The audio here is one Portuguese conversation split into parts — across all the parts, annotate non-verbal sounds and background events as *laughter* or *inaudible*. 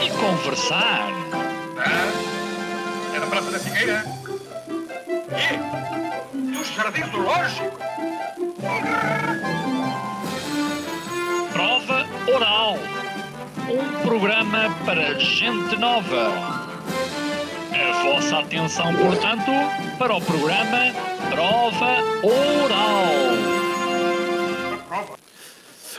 e conversar. Ah, é na Praça da Figueira? E? Nos Jardins do Lógico? Prova Oral. Um programa para gente nova. A vossa atenção, portanto, para o programa Prova Oral.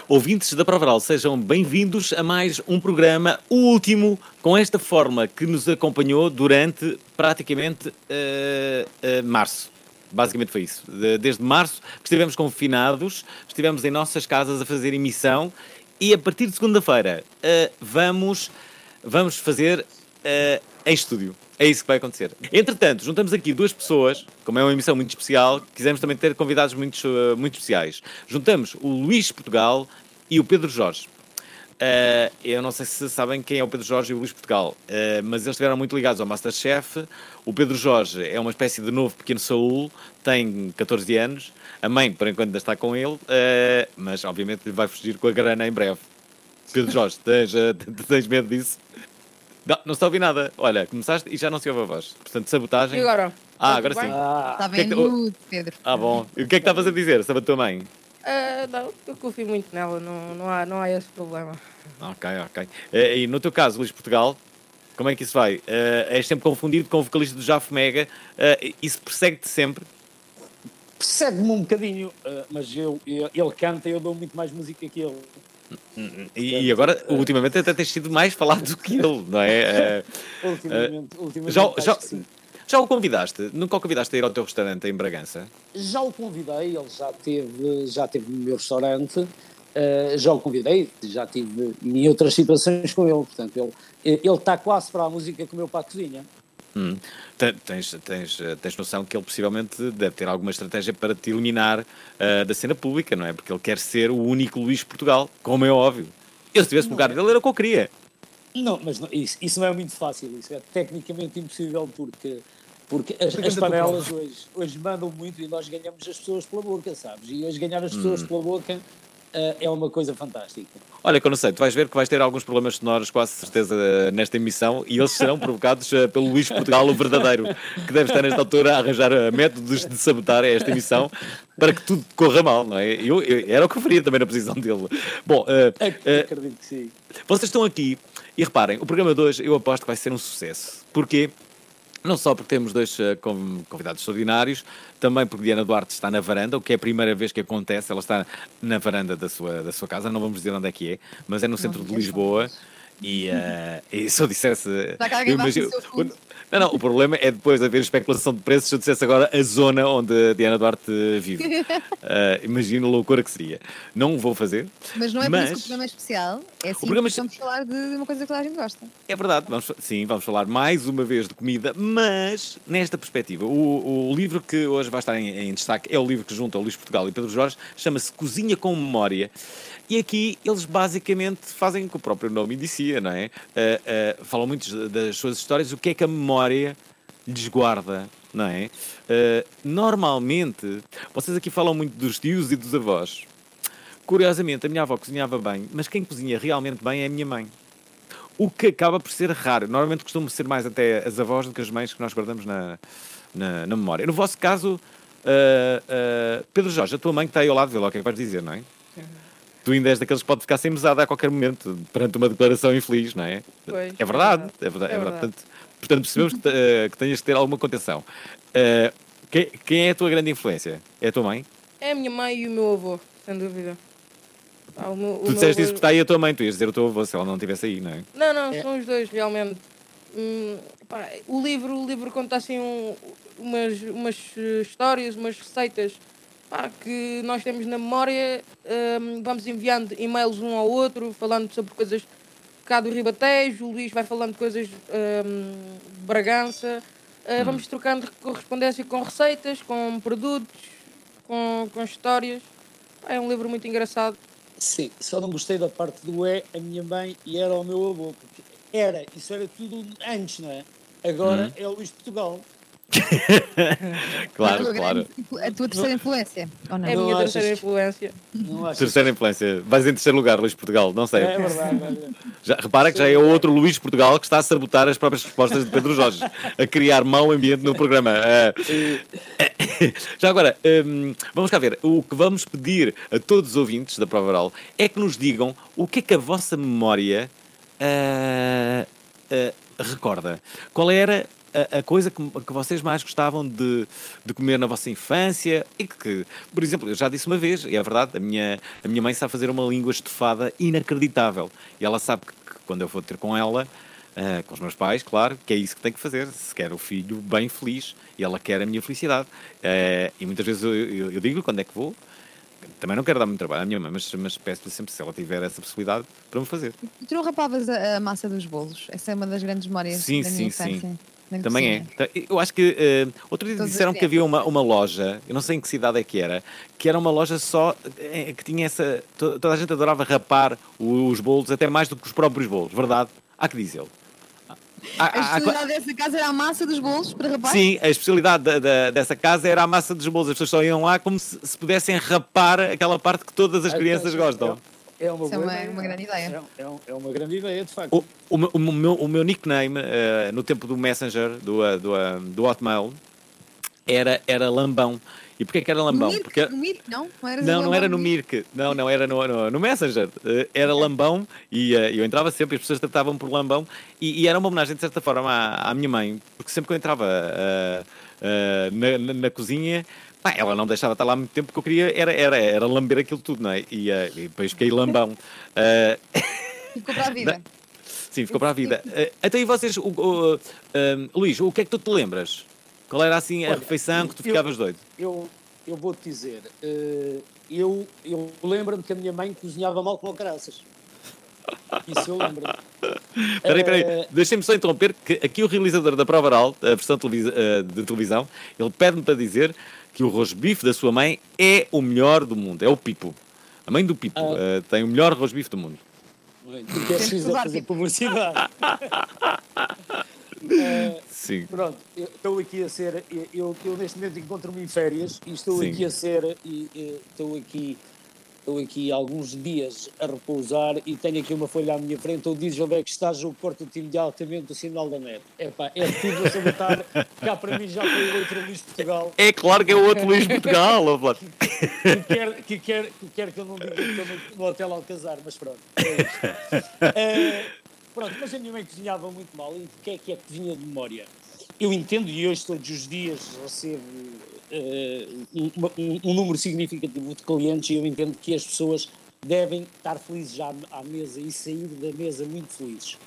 Ouvintes da Provaral, sejam bem-vindos a mais um programa, o último, com esta forma que nos acompanhou durante praticamente eh, eh, março. Basicamente foi isso. De- Desde março que estivemos confinados, estivemos em nossas casas a fazer emissão e a partir de segunda-feira eh, vamos, vamos fazer em estúdio. É isso que vai acontecer. Entretanto, juntamos aqui duas pessoas, como é uma emissão muito especial, quisemos também ter convidados muito, eh, muito especiais. Juntamos o Luís Portugal e o Pedro Jorge. Eh, eu não sei se sabem quem é o Pedro Jorge e o Luís Portugal, eh, mas eles estiveram muito ligados ao Masterchef. O Pedro Jorge é uma espécie de novo pequeno Saúl, tem 14 anos. A mãe, por enquanto, ainda está com ele, eh, mas obviamente vai fugir com a grana em breve. Pedro Jorge, tens, *laughs* tens medo disso? Não, não se ouve nada. Olha, começaste e já não se ouve a voz. Portanto, sabotagem. E agora? Ah, Tá agora sim. O Está que é bem Pedro. Ah, bom. E o que é que estavas a dizer sobre a tua mãe? Ah, não, eu confio muito nela, não, não, há, não há esse problema. Ok, ok. Eh, E no teu caso, Luís Portugal, como é que isso vai? Eh, és sempre confundido com o vocalista do Jafo Mega. Eh, isso persegue-te sempre? Persegue-me um bocadinho, eh, mas eu, eu- ele canta e eu dou muito mais música que ele. E, e agora, ultimamente, até tens sido mais falado do que ele, não é? *laughs* Eh, Ultimamente, ultimamente já, já, já o convidaste? Nunca o convidaste a ir ao teu restaurante em Bragança? Já o convidei, ele já teve, já teve no meu restaurante, eh, já o convidei, já tive em outras situações com ele, portanto, ele, ele está quase para a música como eu para a cozinha. Hum. Te- Tens, tens, eh, tens noção que ele possivelmente deve ter alguma estratégia para te eliminar eh, da cena pública, não é? Porque ele quer ser o único Luís Portugal, como é óbvio. Eu, se estivesse no lugar dele, era o que eu queria. Não, mas não- isso, isso não é muito fácil, isso é tecnicamente impossível porque, porque as, as tua panelas hoje, hoje mandam muito e nós ganhamos as pessoas pela boca, sabes? E hoje ganhar as pessoas pela boca é uma coisa fantástica. Olha, que eu não sei, tu vais ver que vais ter alguns problemas sonoros, quase certeza, eh, nesta emissão, e eles serão provocados eh, pelo Luís Portugal, o verdadeiro, que deve estar nesta altura a arranjar eh, métodos de sabotar esta emissão para que tudo corra mal, não é? Eu, eu- era o que eu faria também na posição dele. Bom, eh, Ac- eh, Acredito que sim. vocês estão aqui e reparem, o programa de hoje eu aposto que vai ser um sucesso. Porquê? Não só porque temos dois eh, conv- convidados extraordinários, também porque Diana Duarte está na varanda, o que é a primeira vez que acontece, ela está na varanda da sua, da sua casa, não vamos dizer onde é que é, mas é no centro de digas Lisboa. E, eh, *laughs* e se eu dissesse. Eu imagino-? Não, não, o problema é depois haver especulação de preços se eu dissesse agora a zona onde a Diana Duarte vive. *laughs* Eh, imagino a loucura que seria. Não o vou fazer, Mas não é por isso que Mas- o programa é especial. É assim programa que vamos falar de uma coisa que toda a gente gosta. É verdade, vamos, sim, vamos falar mais uma vez de comida, mas nesta perspectiva. O, o livro que hoje vai estar em, em destaque é o livro que junta o Luís Portugal e Pedro Jorge, chama-se Cozinha com Memória. E aqui eles basicamente fazem o que o próprio nome indicia, não é? Ah, ah, falam muito das suas histórias, o que é que a memória lhes guarda, não é? Ah, normalmente, vocês aqui falam muito dos tios e dos avós. Curiosamente, a minha avó cozinhava bem, mas quem cozinha realmente bem é a minha mãe. O que acaba por ser raro. Normalmente costumam ser mais até as avós do que as mães que nós guardamos na, na, na memória. No vosso caso, ah, ah, Pedro Jorge, a tua mãe que está aí ao lado, vê lá o que é que vais dizer, não é? Tu ainda és daqueles que pode ficar sem mesada a qualquer momento, perante uma declaração infeliz, não é? Pois, é verdade, é é verdade. É É verdade. verdade. Portanto, portanto, percebemos que, eh, que tenhas que ter alguma contenção. Eh, quem, quem é a tua grande influência? É a tua mãe? É a minha mãe e o meu avô, sem dúvida. Pá, o meu- o tu disseste avô- isso porque está aí a tua mãe, tu ias dizer o teu avô se ela não estivesse aí, não é? Não, não, É. são os dois, realmente. Hum, pá, o livro, o livro conta assim um- umas, umas eh, histórias, umas receitas pá, que nós temos na memória. hum, vamos enviando e-mails um ao outro, falando sobre coisas cá do Ribatejo, o Luís vai falando coisas hum, de Bragança. Uh, Vamos trocando correspondência com receitas, com produtos, com, com histórias. É um livro muito engraçado. Sim, só não gostei da parte do é a minha mãe e era o meu avô. Porque era, isso era tudo antes, não é? Agora é o Luís de Portugal. *laughs* Claro, claro. grande- a tua terceira influência, ou não? É a Não minha achas terceira que- influência. Não achas? Terceira influência. Vais em terceiro lugar, Luís Portugal. Não sei. É verdade. Já, repara que já é o outro Luís Portugal que está a sabotar as próprias respostas de Pedro Jorge, a criar mau ambiente no programa. Ah, *coughs* já agora, hum, vamos cá ver. O que vamos pedir a todos os ouvintes da Prova Oral é que nos digam o que é que a vossa memória ah, ah, recorda. Qual era a, a coisa que, que vocês mais gostavam de, de comer na vossa infância e que, por exemplo, eu já disse uma vez, e é verdade, a minha, a minha mãe sabe fazer uma língua estufada inacreditável. E ela sabe que, que quando eu vou ter com ela, ah, com os meus pais, claro, que é isso que tem que fazer, se quer o filho bem feliz e ela quer a minha felicidade. Ah, e muitas vezes eu, eu, eu digo quando é que vou. Também não quero dar muito trabalho à minha mãe, mas, mas peço-lhe sempre se ela tiver essa possibilidade para me fazer. E tu não rapavas a, a massa dos bolos? Essa é uma das grandes memórias Sim, da sim, minha sim. infância. Na Também é. cozinha. Tá, Eu acho que eh, outro dia Todas as disseram que havia uma, uma loja, eu não sei em que cidade é que era, que era uma loja só eh, que tinha essa. to- Toda a gente adorava rapar os bolos, até mais do que os próprios bolos, verdade? Há que dizê-lo. A especialidade dessa casa era a massa dos bolos para rapar? Sim, a especialidade da- da- dessa casa era a massa dos bolos. As pessoas só iam lá como se, se pudessem rapar aquela parte que todas as crianças gostam. É uma, Isso é uma- ideia. uma grande ideia. É, é um- é uma grande ideia, de facto. O, o meu- o meu, o meu nickname eh, no tempo do Messenger, do, eh, do, eh, do Hotmail, era, era Lambão. E porquê que era No Lambão? Mirk? Porque No Mirk, não? Não, eras Não, não era no Mirk, não, não era no, no, no Messenger, Eh, era Lambão e eh, eu entrava sempre, as pessoas tratavam por Lambão e, e era uma homenagem de certa forma à, à minha mãe, porque sempre que eu entrava eh, na, na- na cozinha, pá, ela não deixava estar lá muito tempo, porque eu queria era, era, era lamber aquilo tudo, não é? E, eh, e depois fiquei Lambão. *laughs* Eh, *laughs* Ficou para a vida. sim, ficou para a vida. Eh, então e vocês, o, o, eh, Luís, o que é que tu te lembras? Qual era assim a Olha, refeição que tu eu- ficavas doido? Eu, eu vou-te dizer, eu, eu lembro-me que a minha mãe cozinhava mal com caraças. Isso eu lembro. Peraí, peraí, deixem-me só interromper que aqui o realizador da prova oral, a versão de televisão, ele pede-me para dizer que o rosbife da sua mãe é o melhor do mundo, é o Pipo. A mãe do Pipo Ah. eh, tem o melhor rosbife do mundo. Bem, Tu queres Temos que fazer, publicidade. *laughs* Eh, Sim. Pronto, eu estou aqui a ser. Eu, eu, eu neste momento encontro-me em férias e estou Sim. aqui a ser. E, e estou aqui. Estou aqui alguns dias a repousar e tenho aqui uma folha à minha frente onde diz onde é que estás, eu corto-te imediatamente o sinal da net. Epá, é tudo a sabotar. *laughs* Cá para mim já foi o outro Luís Portugal É claro que é o outro Luís Portugal, ó, Vlad. que quer, que, quer, que quer que eu não diga que estou no, no hotel Alcazar, mas pronto. É isto. Eh, pronto, mas a minha mãe cozinhava muito mal. E o que é que é cozinha de memória? Eu entendo e hoje todos os dias recebo eh, um, um- número significativo de clientes e eu entendo que as pessoas devem estar felizes já à mesa e sair da mesa muito felizes.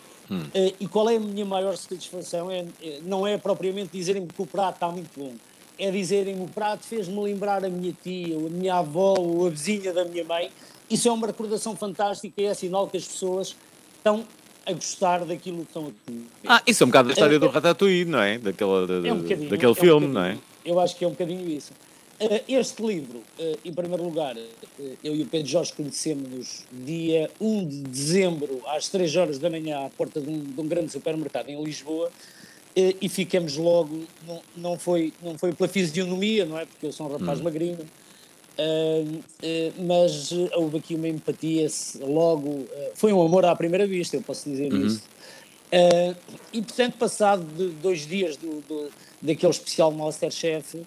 Eh, e qual é a minha maior satisfação? É, é- não é propriamente dizerem-me que o prato está muito bom, é dizerem-me o prato fez-me lembrar a minha tia, ou a minha avó, ou a vizinha da minha mãe. Isso é uma recordação fantástica e é sinal que as pessoas estão a gostar daquilo que estão a comer. Ah, isso é um bocado a história É- do Ratatouille, não é? Daquela, da- É um daquele é um filme, não é? Eu acho que é um bocadinho isso. Eh, Este livro, eh, em primeiro lugar, eh, eu e o Pedro Jorge conhecemos-nos dia 1 de dezembro, às 3 horas da manhã, à porta de um, de um grande supermercado em Lisboa, e ficamos logo, não, não, foi, não foi pela fisionomia, não é? Porque eu sou um rapaz magrinho, eh, eh, mas houve aqui uma empatia, logo, foi um amor à primeira vista, eu posso dizer isso. Uh, e portanto, passado de dois dias do, do- daquele especial Masterchef, uh,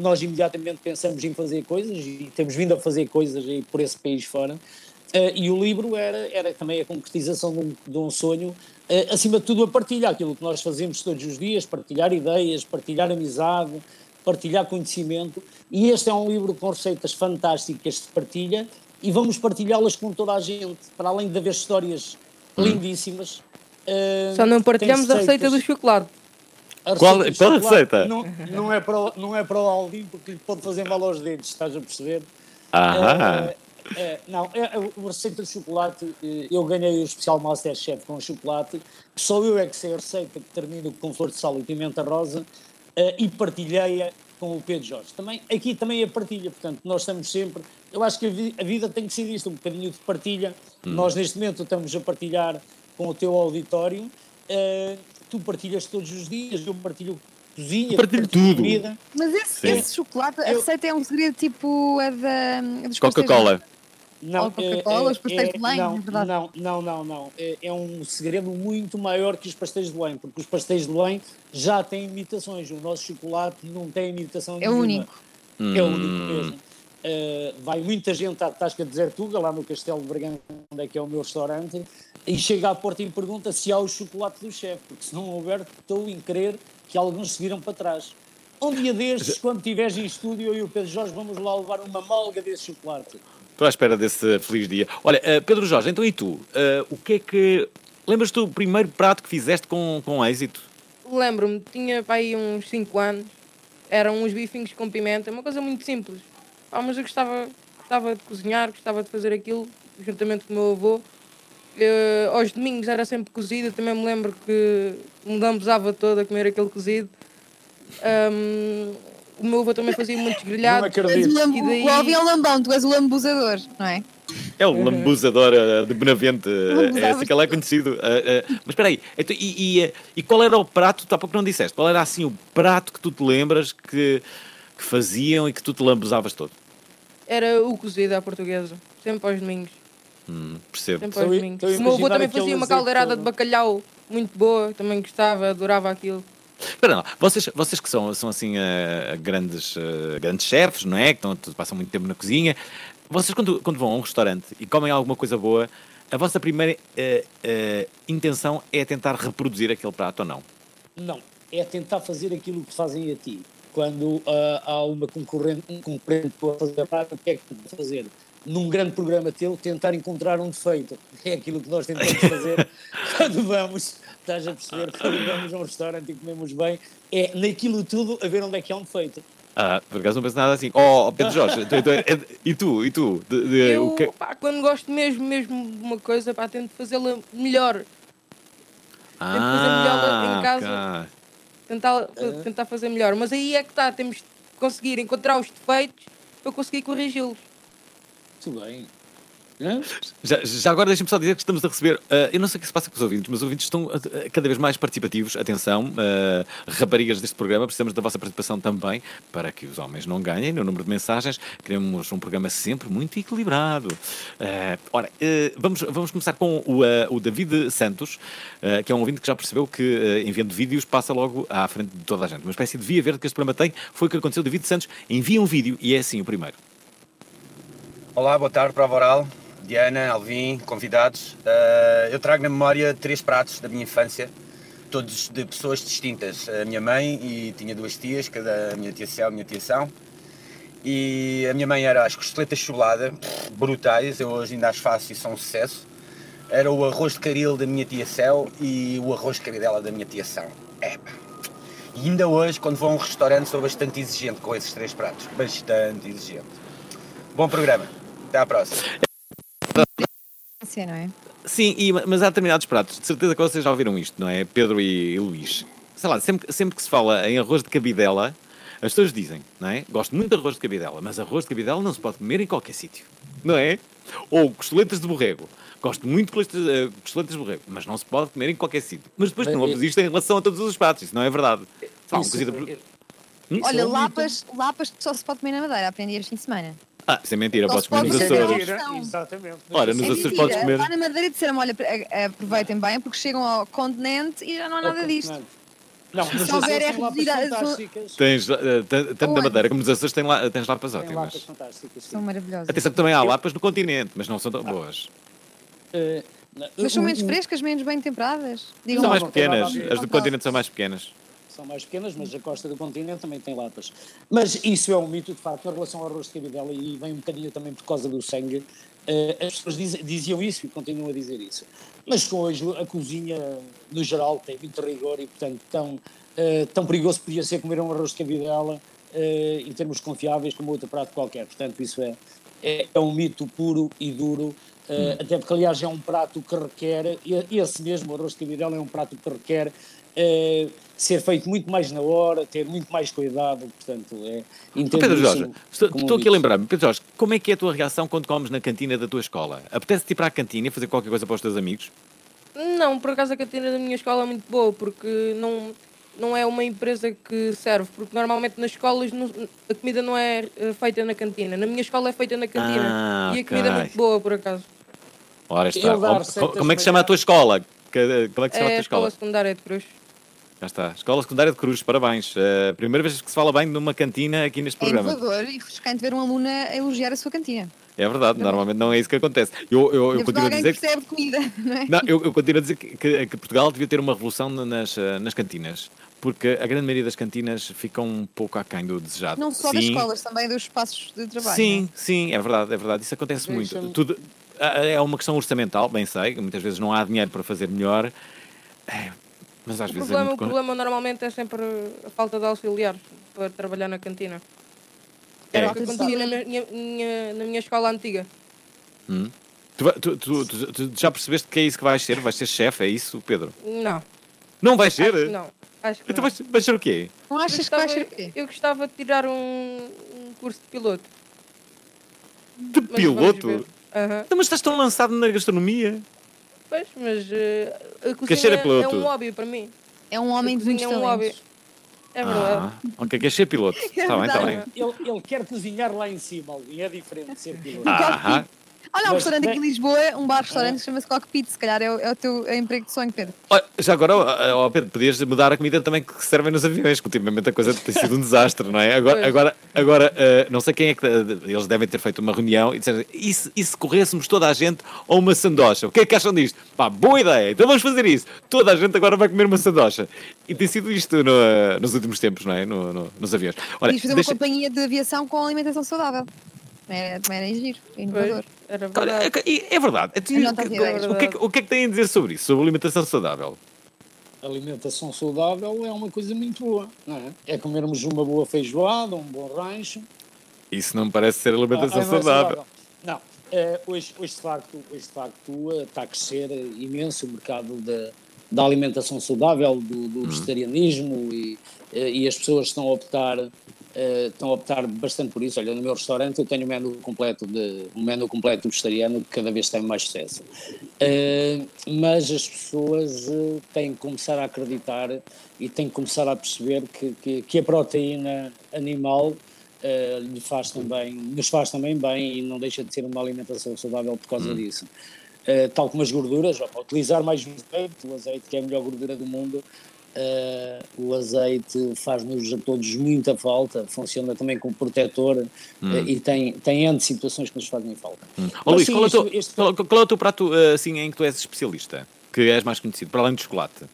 nós imediatamente pensamos em fazer coisas e temos vindo a fazer coisas aí por esse país fora. Uh, e o livro era, era também a concretização de um, de um sonho, uh, acima de tudo a partilha, aquilo que nós fazemos todos os dias, partilhar ideias, partilhar amizade, partilhar conhecimento. E este é um livro com receitas fantásticas de partilha e vamos partilhá-las com toda a gente, para além de haver histórias lindíssimas. uh, Só não partilhamos a receita do chocolate. A Qual- qual a chocolate receita? Não, não, é para o, não é para o Alvin porque lhe pode fazer mal aos dedos, estás a perceber? Ah, Eh, É, não, é, é, o receita de chocolate, eh, eu ganhei o especial Masterchef com chocolate, só eu é que sei a receita que termino com flor de sal e pimenta rosa eh, e partilhei-a com o Pedro Jorge. Também, aqui também é partilha, portanto, nós estamos sempre. Eu acho que a, vi- a vida tem que ser isto, um bocadinho de partilha. Nós, neste momento, estamos a partilhar com o teu auditório. eh, tu partilhas todos os dias, eu partilho cozinha, Eu partilho tudo. comida. Mas esse, esse chocolate, a Eu- receita é um segredo tipo a da. a dos Coca-Cola. Não, Ou Coca-Cola, os pastéis de Belém, não, é verdade. não, não, não, não. É, é um segredo muito maior que os pastéis de Belém, porque os pastéis de Belém já têm imitações. O nosso chocolate não tem imitação É nenhuma. único. É o único mesmo. Uh, vai muita gente à Tasca de Zertuga, lá no Castelo de Bragança, onde é que é o meu restaurante, e chega à porta e me pergunta se há o chocolate do chefe, porque se não houver, estou em crer que alguns se viram para trás. Um dia destes, quando estiveres em estúdio, eu e o Pedro Jorge vamos lá levar uma malga desse chocolate. Estou à espera desse feliz dia. Olha, eh, Pedro Jorge, então e tu? Eh, o que é que. Lembras-te do primeiro prato que fizeste com, com êxito? Lembro-me, tinha para aí uns 5 anos, eram uns bifinhos com pimenta, uma coisa muito simples. Ah, mas eu gostava, gostava de cozinhar, gostava de fazer aquilo, juntamente com o meu avô. Eh, aos domingos era sempre cozido, eu também me lembro que me lambuzava toda a comer aquele cozido. Ahm, o meu avô também fazia muitos Não grelhados. És acredito. o, lambu... E daí- o Alvin é o lambão, tu és o lambuzador, não é? É o lambuzador eh, de Benavente. eh, É assim que ele é conhecido. Eh, mas espera aí, então, e, e, e qual era o prato, tu há pouco não disseste, qual era assim o prato que tu te lembras que, que faziam e que tu te lambuzavas todo? Era o cozido à portuguesa, sempre aos domingos. Hum, percebo. Sempre aos a- domingos. estou a O meu avô também fazia uma caldeirada todo. de bacalhau muito boa, também gostava, adorava aquilo. Espera lá, vocês, vocês que são, são assim eh, grandes, eh, grandes chefes, não é? Que estão, passam muito tempo na cozinha. Vocês quando, quando vão a um restaurante e comem alguma coisa boa, a vossa primeira eh, intenção é tentar reproduzir aquele prato ou não? Não, é tentar fazer aquilo que fazem a ti. Quando ah, há uma concorrente, um concorrente para fazer prato, o que é que que fazer? Num grande programa teu, tentar encontrar um defeito. É aquilo que nós tentamos *laughs* fazer quando vamos, estás a perceber, quando vamos a um restaurante e comemos bem, é naquilo tudo a ver onde é que há um defeito. Ah, por acaso não penso nada assim. Oh, Pedro Jorge, tu- tu- é- e tu? E tu? De- de- eu, o que- pá, quando gosto mesmo, mesmo de uma coisa, pá, tento fazê-la melhor. fazer melhor em casa. Ah, Tentar, tentar fazer melhor. Mas aí é que está, temos de conseguir encontrar os defeitos para conseguir corrigi-los. Muito bem. Já, já agora deixem-me só dizer que estamos a receber. ah, eu não sei o que se passa com os ouvintes, mas os ouvintes estão ah, cada vez mais participativos. Atenção, ah, raparigas deste programa, precisamos da vossa participação também para que os homens não ganhem no número de mensagens. Queremos um programa sempre muito equilibrado. Ah, ora, vamos, vamos começar com o, o David Santos, que é um ouvinte que já percebeu que enviando vídeos passa logo à frente de toda a gente. Uma espécie de via verde que este programa tem foi o que aconteceu. David Santos envia um vídeo e é assim o primeiro. Olá, boa tarde, Prova Oral, Diana, Alvin, convidados. Uh, eu trago na memória três pratos da minha infância, todos de pessoas distintas. A minha mãe e tinha duas tias, cada a minha tia Céu a minha tia São. E a minha mãe era as costeletas pff, brutais, eu hoje ainda as faço e são um sucesso. Era o arroz de caril da minha tia Céu e o arroz de cabidela da minha tia São. Epa. E ainda hoje, quando vou a um restaurante, sou bastante exigente com esses três pratos. Bastante exigente. Bom programa. Até à próxima. Sim, não é? Sim, e- mas há determinados pratos, de certeza que vocês já ouviram isto, não é? Pedro e, e Luís. Sei lá, sempre, sempre que se fala em arroz de cabidela, as pessoas dizem, não é? Gosto muito de arroz de cabidela, mas arroz de cabidela não se pode comer em qualquer sítio, não é? Ou costeletas de borrego. Gosto muito de costeletas, eh, costeletas de borrego, mas não se pode comer em qualquer sítio. Mas depois Mas não ouves isso- isto em relação a todos os pratos, isso não é verdade. Um Isso- cozido por- Hum? Olha, é lapas, lapas só se pode comer na Madeira, aprendi este fim de semana. Ah, isso é mentira, podes comer pode nos Açores. Exatamente. Ora, nos É Açores podes comer. Lá na Madeira disseram, olha, a- a- aproveitem bem porque chegam ao continente e já não há nada disto. Não, mas Se houver Açores é. Tens, eh, tan- tanto na Onde? Madeira como nos Açores tens, lá, tens lapas ótimas. lapas fantásticas. São maravilhosas. Atenção que também há lapas no continente, mas não são tão boas. Eh, Mas são menos frescas, menos bem temperadas. Digam São mais pequenas, as do continente são mais pequenas. São mais pequenas, mas a costa do continente também tem lapas. Mas isso é um mito, de facto, em relação ao arroz de cabidela, e vem um bocadinho também por causa do sangue. Eh, as pessoas diz- diziam isso e continuam a dizer isso. Mas com hoje a cozinha, no geral, tem muito rigor e, portanto, tão, eh, tão perigoso podia ser comer um arroz de cabidela eh, em termos confiáveis como outro prato qualquer. Portanto, isso é, é, é um mito puro e duro. Uh, até porque, aliás, é um prato que requer, e esse mesmo arroz de cabidela é um prato que requer ser feito muito mais na hora, ter muito mais cuidado, portanto, é... Pedro Jorge, estou, estou aqui a lembrar-me, Pedro Jorge, como é que é a tua reação quando comes na cantina da tua escola? Apetece-te ir para a cantina e fazer qualquer coisa para os teus amigos? Não, por acaso a cantina da minha escola é muito boa, porque não, não é uma empresa que serve, porque normalmente nas escolas não- a comida não é eh, feita na cantina. Na minha escola é feita na cantina. Ah, e a comida é muito boa, por acaso. Ora está. Como- receitas Como é que se chama a tua escola? Como é que se chama a É tua a escola escola? secundária de Cruz. Já está. Escola Secundária de Cruz, parabéns. Uh, primeira vez que se fala bem numa cantina aqui neste É programa. inovador e refrescante ver um aluno a elogiar a sua cantina. É verdade, normalmente não é isso que acontece. Eu, eu, eu continuo a dizer que percebe comida, não é? Não, eu, eu continuo a dizer que, que- que Portugal devia ter uma revolução nas, eh, nas cantinas, porque a grande maioria das cantinas ficam um pouco aquém do desejado. Não só sim, das escolas, também dos espaços de trabalho. Sim, sim, é verdade, é verdade. Isso acontece muito. Tudo, é uma questão orçamental, bem sei, muitas vezes não há dinheiro para fazer melhor, É, mas às O vezes problema, é o muito... con- problema normalmente é sempre a falta de auxiliares para trabalhar na cantina. Era É. o que acontecia na minha, minha- na minha escola antiga. Hum. Tu, tu- tu- tu- tu já percebeste que é isso que vais ser? Vais ser chefe, é isso, Pedro? Não, Não vais ser? acho que não. Acho que Então não. vais, vais ser o quê? Não Eu achas que vai gostava, ser o quê? eu gostava de tirar um, um curso de piloto. De mas piloto? Então, mas estás tão lançado na gastronomia. Pois, mas eh, a cozinha é um hobby para mim. É um homem de muitos é um hobby. talentos. É verdade. Ah, ok, queres ser piloto. Está *laughs* bem, está bem. Ele, ele quer cozinhar lá em cima, Alvin, é diferente de ser piloto. Ah, Olha, há um restaurante aqui em Lisboa, um bar-restaurante que chama-se Cockpit. Se calhar é o, é o teu é emprego de sonho, Pedro. Olha, já agora, ó, Pedro, podias mudar a comida também que servem nos aviões, que ultimamente a coisa tem sido um desastre, não é? Agora, agora, agora eh, não sei quem é que. Eles devem ter feito uma reunião e disseram: e se, e se corrêssemos toda a gente a uma sandocha? O que é que acham disto? Pá, boa ideia, então vamos fazer isso. Toda a gente agora vai comer uma sandocha. E tem sido isto no, eh, nos últimos tempos, não é? No- no- nos aviões. Olha, Podias fazer deixa- uma companhia de aviação com alimentação saudável. É, também era giro, é inovador. Era Olha, verdade. é, é verdade. O que, é que, o que é que tem a dizer sobre isso? Sobre alimentação saudável? alimentação saudável é uma coisa muito boa, não é? É comermos uma boa feijoada, um bom rancho. Isso não me parece ser alimentação Ah, não é saudável. Não, hoje, hoje, de facto, hoje de facto está a crescer imenso o mercado da, da alimentação saudável, do, do vegetarianismo e, eh, e as pessoas estão a optar eh, estão a optar bastante por isso. Olha, no meu restaurante eu tenho um menu completo de um menu completo vegetariano que cada vez tem mais sucesso. Eh, mas as pessoas eh, têm que começar a acreditar e têm que começar a perceber que, que, que a proteína animal lhe faz também, nos faz também bem e não deixa de ser uma alimentação saudável por causa disso. Eh, tal como as gorduras, utilizar mais o azeite, o azeite que é a melhor gordura do mundo, eh, o azeite faz-nos a todos muita falta, funciona também como protetor eh, e tem, tem N situações que nos fazem falta. Ó Mas Luís, sim, qual, é o isto- teu, isto- qual, qual é o teu prato eh, assim, em que tu és especialista? Que és mais conhecido, para além do chocolate?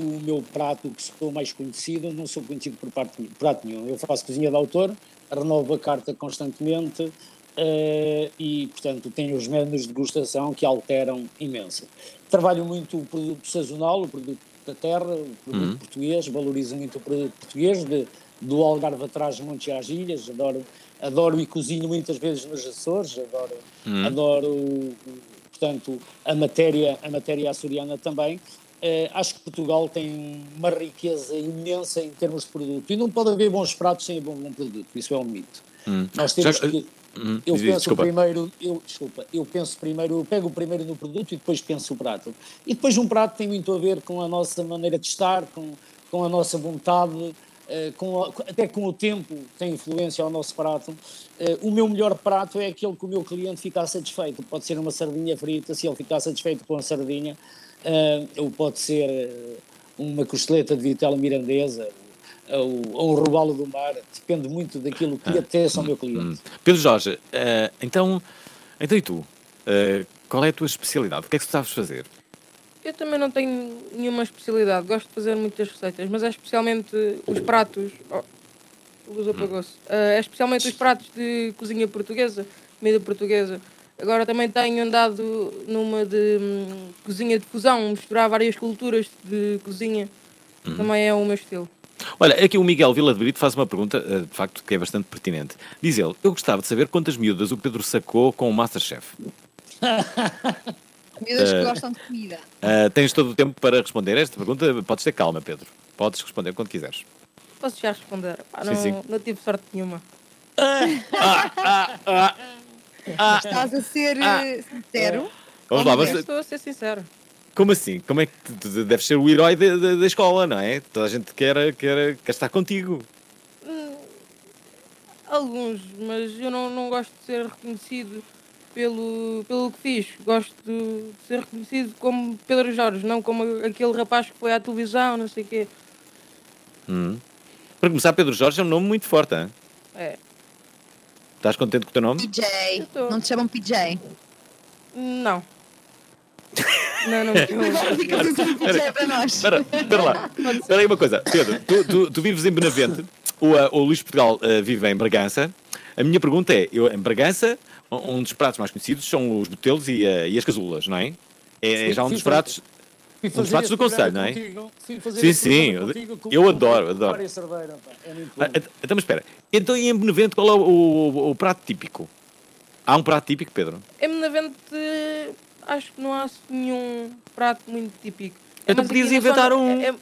o meu prato que sou mais conhecido, não sou conhecido por parte, prato nenhum. Eu faço cozinha de autor, renovo a carta constantemente eh, e, portanto, tenho os menus de degustação que alteram imenso. Trabalho muito o produto sazonal, o produto da terra, o produto português, valorizo muito o produto português, de, do Algarve atrás, Montes às Ilhas, adoro, adoro e cozinho muitas vezes nos Açores, adoro, adoro o- o- portanto, a matéria, a matéria açoriana também. Eh, acho que Portugal tem uma riqueza imensa em termos de produto e não pode haver bons pratos sem bom, bom produto, isso é um mito. Nós temos Já- que. Hum, Eu penso desculpa. primeiro, eu, desculpa, eu penso primeiro, eu pego primeiro no produto e depois penso o prato. E depois um prato tem muito a ver com a nossa maneira de estar, com, com a nossa vontade, eh, com até com o tempo tem influência ao nosso prato. Eh, o meu melhor prato é aquele que o meu cliente ficar satisfeito. Pode ser uma sardinha frita, se ele ficar satisfeito com a sardinha, eh, ou pode ser uma costeleta de vitela mirandesa, ou, ou um robalo do mar, depende muito daquilo que apetece ao meu cliente. Hum. Pedro Jorge, eh, então, então e tu? Eh, qual é a tua especialidade? O que é que tu sabes fazer? Eu também não tenho nenhuma especialidade. Gosto de fazer muitas receitas, mas é especialmente os pratos. Oh, a luz apagou-se. Eh, é especialmente os pratos de cozinha portuguesa, comida portuguesa. Agora também tenho andado numa de hum, cozinha de fusão, misturar várias culturas de cozinha. Também é o meu estilo. Olha, aqui o Miguel Vila de Brito faz uma pergunta, eh, de facto, que é bastante pertinente. Diz ele, eu gostava de saber quantas miúdas o Pedro sacou com o Masterchef. *laughs* Miúdas Eh, que gostam de comida. Ah, tens todo o tempo para responder a esta pergunta. Podes ter calma, Pedro. Podes responder quando quiseres. Posso já responder? Pá, Sim, não, sim. não tive sorte nenhuma. Estás a ser Ah. eh, sincero. Vamos lá, mas estou a ser sincero. Como assim? Como é que tu, tu deves ser o herói da, da- da escola, não é? Toda a gente quer, quer, quer estar contigo. Alguns, mas eu não, não gosto de ser reconhecido pelo, pelo que fiz. Gosto de ser reconhecido como Pedro Jorge, não como aquele rapaz que foi à televisão, não sei o quê. Hum. Para começar, Pedro Jorge é um nome muito forte. Hein? É. Estás contente com o teu nome? PJ. Não te chamam PJ. Não. Não, não *laughs* um nós. Espera, espera lá. Espera aí uma coisa. Pedro, tu, tu, tu vives em Benavente, o, ah, o Luís Portugal ah, vive em Bragança. A minha pergunta é, eu, em Bragança, um um dos pratos mais conhecidos são os botelos e, ah, e as casulas, não é? É Sim, já um sim, dos pratos... Fui dos pratos do Conselho, não é? contigo, Sim, sim, eu- contigo com- eu adoro, adoro. É Ah, Então, mas espera. Então, em Benavente, qual é o, o- o prato típico? Há um prato típico, Pedro? Em Benavente, acho que não há nenhum prato muito típico. É Então podias inventar zona- um. é- é-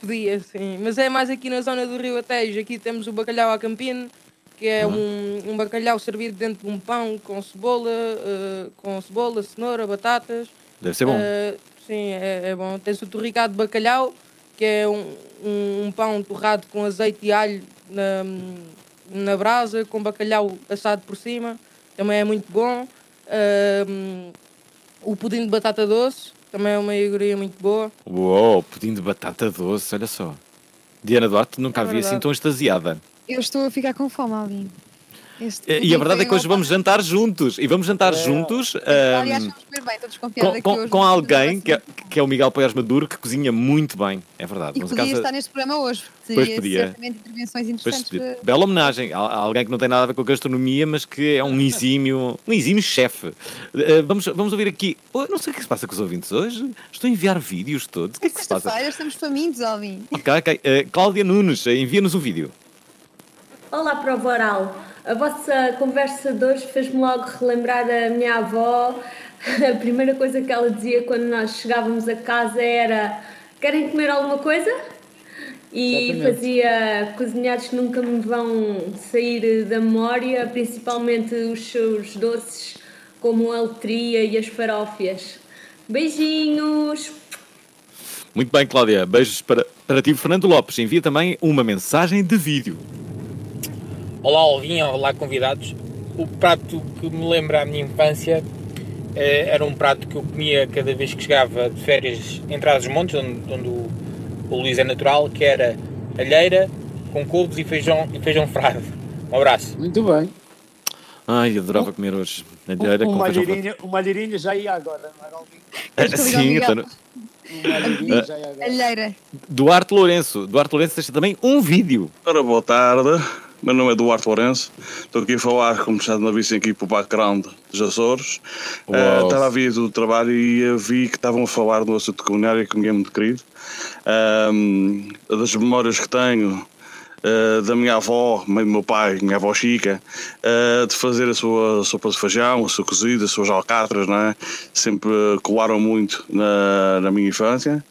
podia, sim. Mas é mais aqui na zona do Rio Atejo. Aqui temos o bacalhau à campina, que é um, um bacalhau servido dentro de um pão com cebola, eh, com cebola, cenoura, batatas. Deve ser bom. Eh, sim, é, é bom. Tens o torricado de bacalhau, que é um, um, um pão torrado com azeite e alho na, na brasa, com bacalhau assado por cima. Também é muito bom. Ahm, o pudim de batata doce, também é uma iguaria muito boa. Uou, pudim de batata doce, olha só. Diana Duarte nunca É a vi assim tão extasiada. Eu estou a ficar com fome, Alvin. Este E a verdade é que hoje vamos jantar juntos. E vamos jantar juntos Aliás, ahm, vamos comer bem, com, com, com alguém que é, que é o Miguel Poiás Maduro, que cozinha muito bem. É verdade. E a podia casa- estar neste programa hoje. Pois podia. intervenções Pois, interessantes. para- bela homenagem a, a alguém que não tem nada a ver com a gastronomia, mas que é um exímio, um exímio chefe. Eh, vamos, vamos ouvir aqui. Oh, não sei o que se passa com os ouvintes hoje. Estou a enviar vídeos todos. O que é que se passa? Estamos famintos, Alvin. Ok, ok. Eh, Cláudia Nunes, eh, envia-nos um vídeo. Olá, prova oral. A vossa conversa de hoje fez-me logo relembrar a minha avó. *laughs* A primeira coisa que ela dizia quando nós chegávamos a casa era: Querem comer alguma coisa? E Exatamente. fazia cozinhados que nunca me vão sair da memória, principalmente os seus doces, como a letria e as farófias. Beijinhos! Muito bem, Cláudia. Beijos para, para ti. Fernando Lopes envia também uma mensagem de vídeo. Olá Alvin, olá convidados. O prato que me lembra a minha infância eh, era um prato que eu comia cada vez que chegava de férias em Trás-os-Montes, onde, onde o, o Luís é natural, que era alheira com couves e feijão, e feijão frado. Um abraço. Muito bem. Ai, adorava comer hoje. Alheira Um com malheirinha já ia agora, não era Alvin? frito. *laughs* Estou a ligar o Sim, então, malheirinha já ia agora. Alheira. Duarte Lourenço. Duarte Lourenço deixa também um vídeo. Ora, boa tarde. Meu nome é Duarte Lourenço. Estou aqui a falar, como já não vissem aqui para o background dos Açores. Eh, estava a vir do trabalho e vi que estavam a falar do assunto culinário que me é muito querido. Das memórias que tenho eh, da minha avó, do meu pai, minha avó Chica, eh, de fazer a sua sopa de feijão, a sua cozida, as suas alcatras, não é? sempre colaram muito na, na minha infância.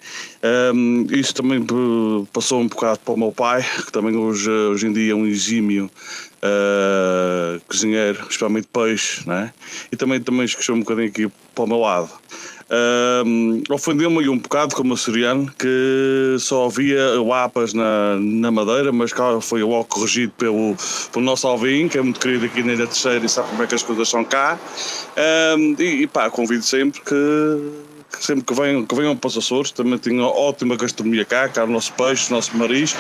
Um, isso também passou um bocado para o meu pai, que também hoje, hoje em dia é um exímio eh, cozinheiro, especialmente peixe, não é? e também, também esqueceu um bocadinho aqui para o meu lado. Um, Ofendeu-me um bocado como açoriano que só havia lapas na, na madeira, mas cá foi logo corrigido pelo, pelo nosso Alvin, que é muito querido aqui na Ilha Terceira e sabe como é que as coisas são cá. E, e pá, convido sempre que, sempre que venham, que venham para os Açores, também tinham ótima gastronomia cá, cá o nosso peixe, o nosso marisco,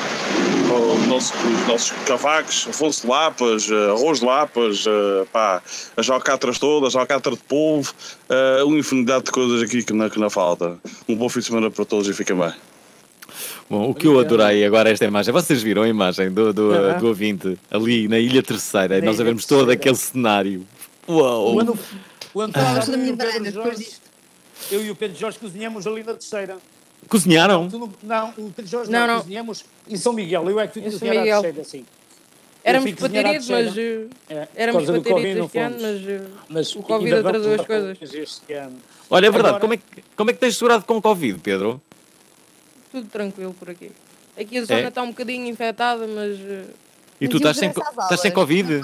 nosso, os nossos cavacos, Afonso de Lapas, eh, arroz de Lapas, eh, pá, as alcatras todas, a alcatra de polvo, eh, uma infinidade de coisas aqui que não, que não falta. Um bom fim de semana para todos e fiquem bem. Bom, o que eu adorei agora esta imagem, vocês viram a imagem do, do, do ouvinte ali na Ilha Terceira, e Na nós a Ilha vermos todo aquele cenário. Uau! O ano, o eu e o Pedro Jorge- disto. Eu e o Pedro Jorge cozinhamos ali na terceira. Cozinharam? Tu não, não, o Jorge Não, não, cozinhamos em São Miguel. Eu é que fui cozinhar à Miguel. Teixeira, assim. Éramos patiridos, mas. Eh, É, Éramos não este ano, mas. eh, Mas o Covid atrasou as coisas. para este ano. Olha, é verdade. Agora- Como, é que, como é que tens segurado com o Covid, Pedro? Tudo tranquilo por aqui. Aqui a zona É? está um bocadinho infectada, mas. eh, E tu estás sem, estás sem Covid?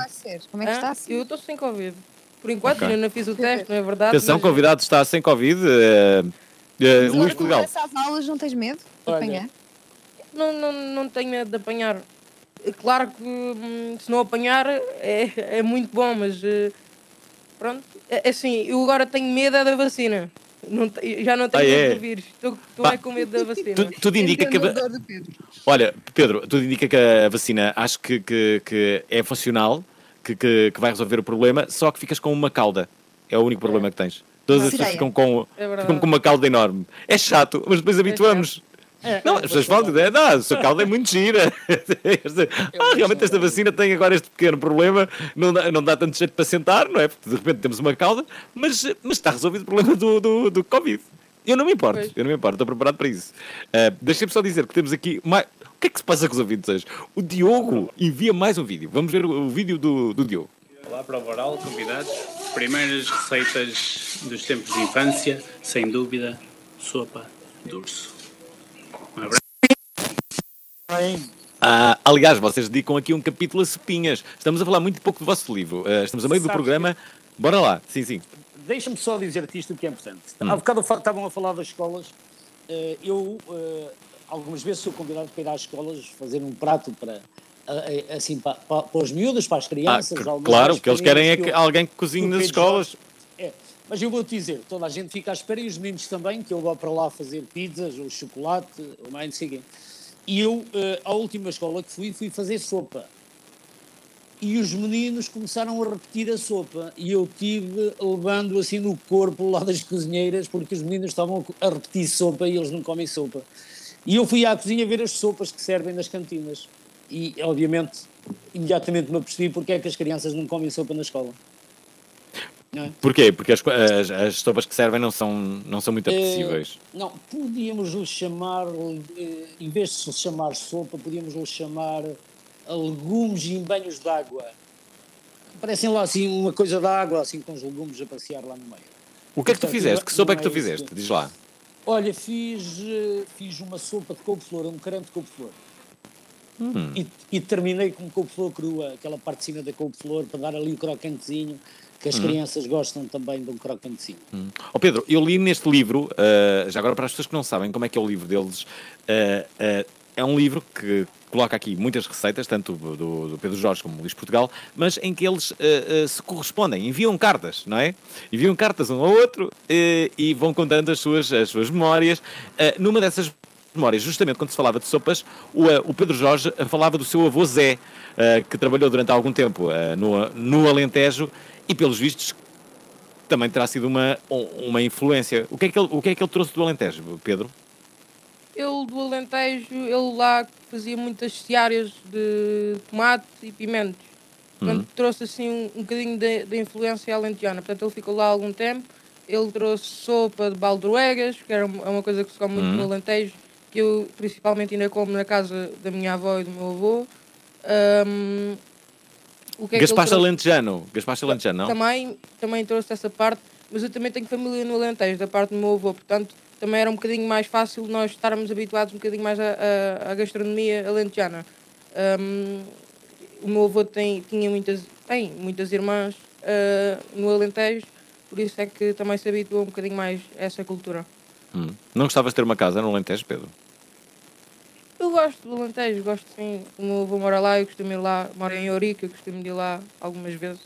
Como é que está assim? Eu estou sem Covid. Por enquanto, Ok. ainda não fiz o teste, não é verdade? Atenção, mas- convidado está sem Covid. eh, Mas Luís Portugal. às aulas, não tens medo de Olha, apanhar? Não, não, não tenho medo de apanhar. É Claro que hum, se não apanhar é, é muito bom, mas eh, pronto. É, assim, eu agora tenho medo da vacina. Não já não tenho Ah, medo é? do vírus. Estou é com medo da vacina. Tu- tudo indica que a Olha, Pedro, tudo indica que a vacina acho que, que, que é funcional, que, que, que vai resolver o problema, só que ficas com uma cauda. É o único problema que tens. Todas as pessoas ficam com, É ficam com uma cauda enorme. É chato, mas depois habituamos. É, Não, é, as pessoas falam, é, não, a sua cauda é muito gira. *laughs* *laughs* ah, realmente esta vacina tem agora este pequeno problema, não dá, não dá tanto jeito para sentar, não é? Porque de repente temos uma cauda, mas, mas está resolvido o problema do, do, do Covid. Eu não me importo, Pois. eu não me importo, estou preparado para isso. Uh, Deixem-me só dizer que temos aqui. mais- O que é que se passa com os ouvintes hoje? O Diogo envia mais um vídeo. Vamos ver o, o vídeo do, do Diogo. Olá, prova oral, convidados. Primeiras receitas dos tempos de infância, sem dúvida, sopa de urso. Um abraço. Ah, aliás, vocês dedicam aqui um capítulo a cepinhas. Estamos a falar muito pouco do vosso livro. Ah, estamos a meio do programa. Bora lá, sim, sim. Deixa-me só dizer-te isto que é importante. Hum. Há bocado estavam a falar das escolas. Eh, Eu, eh, algumas vezes, sou convidado para ir às escolas fazer um prato para, assim, para, para, para os miúdos, para as Ah, crianças. alguns claro, o que eles querem é que eu- alguém que cozinhe nas escolas. É, mas eu vou-te dizer, toda a gente fica à espera e os meninos também, que eu vou para lá fazer pizzas, ou chocolate, ou mais não sei quê. E eu, eh, à última escola que fui, fui fazer sopa. E os meninos começaram a repetir a sopa. E eu tive levando assim no corpo lá das cozinheiras, porque os meninos estavam a repetir sopa e eles não comem sopa. E eu fui à cozinha ver as sopas que servem nas cantinas. E, obviamente, imediatamente me apercebi porque é que as crianças não comem sopa na escola. É? Porquê? Porque as, as, as sopas que servem não são, não são muito Eh, apetecíveis. não, podíamos lhe chamar, eh, em vez de se chamar sopa, podíamos lhe chamar legumes em banhos de água. Parecem lá assim uma coisa de água, assim com os legumes a passear lá no meio. O que é que tu Portanto, fizeste? Que sopa é que tu é fizeste? Diz lá. Olha, fiz, eh, fiz uma sopa de couve-flor, um creme de couve-flor. Hum. E, e terminei com couve-flor crua, aquela parte de cima da couve-flor, para dar ali o crocantezinho, que as Hum. crianças gostam também de um crocantezinho. Ó Pedro, eu li neste livro, uh, já agora para as pessoas que não sabem como é que é o livro deles, uh, uh, é um livro que coloca aqui muitas receitas, tanto do, do- Pedro Jorge como do Luís Portugal, mas em que eles uh, uh, se correspondem, enviam cartas, não é? Enviam cartas um ao outro uh, e vão contando as suas, as suas memórias. Numa dessas memórias, justamente quando se falava de sopas, o, uh, o Pedro Jorge uh, falava do seu avô Zé, uh, que trabalhou durante algum tempo uh, no, no Alentejo e, pelos vistos, também terá sido uma, um- uma influência. O que, é que ele, o que é que ele trouxe do Alentejo, Pedro? Ele do Alentejo, ele lá fazia muitas seáreas de tomate e pimentos. Portanto, Uhum. trouxe assim um, um bocadinho da influência alentejana. Portanto, ele ficou lá algum tempo. Ele trouxe sopa de baldroegas, que era uma- é uma coisa que se come muito Uhum. no Alentejo, que eu principalmente ainda como na casa da minha avó e do meu avô. Ahm, o que é que ele Gaspacho trouxe? Alentejano. Não? Também, também trouxe essa parte, mas eu também tenho família no Alentejo, da parte do meu avô, portanto também era um bocadinho mais fácil nós estarmos habituados um bocadinho mais à, gastronomia alentejana. Hum, o meu avô tem, tinha muitas, tem muitas irmãs ah, no Alentejo, por isso é que também se habituou um bocadinho mais a essa cultura. Hum. Não gostavas de ter uma casa no Alentejo, Pedro? Eu gosto do Alentejo, gosto sim. O meu avô mora lá, eu costumo ir lá, moro em Eurica, eu costumo ir lá algumas vezes.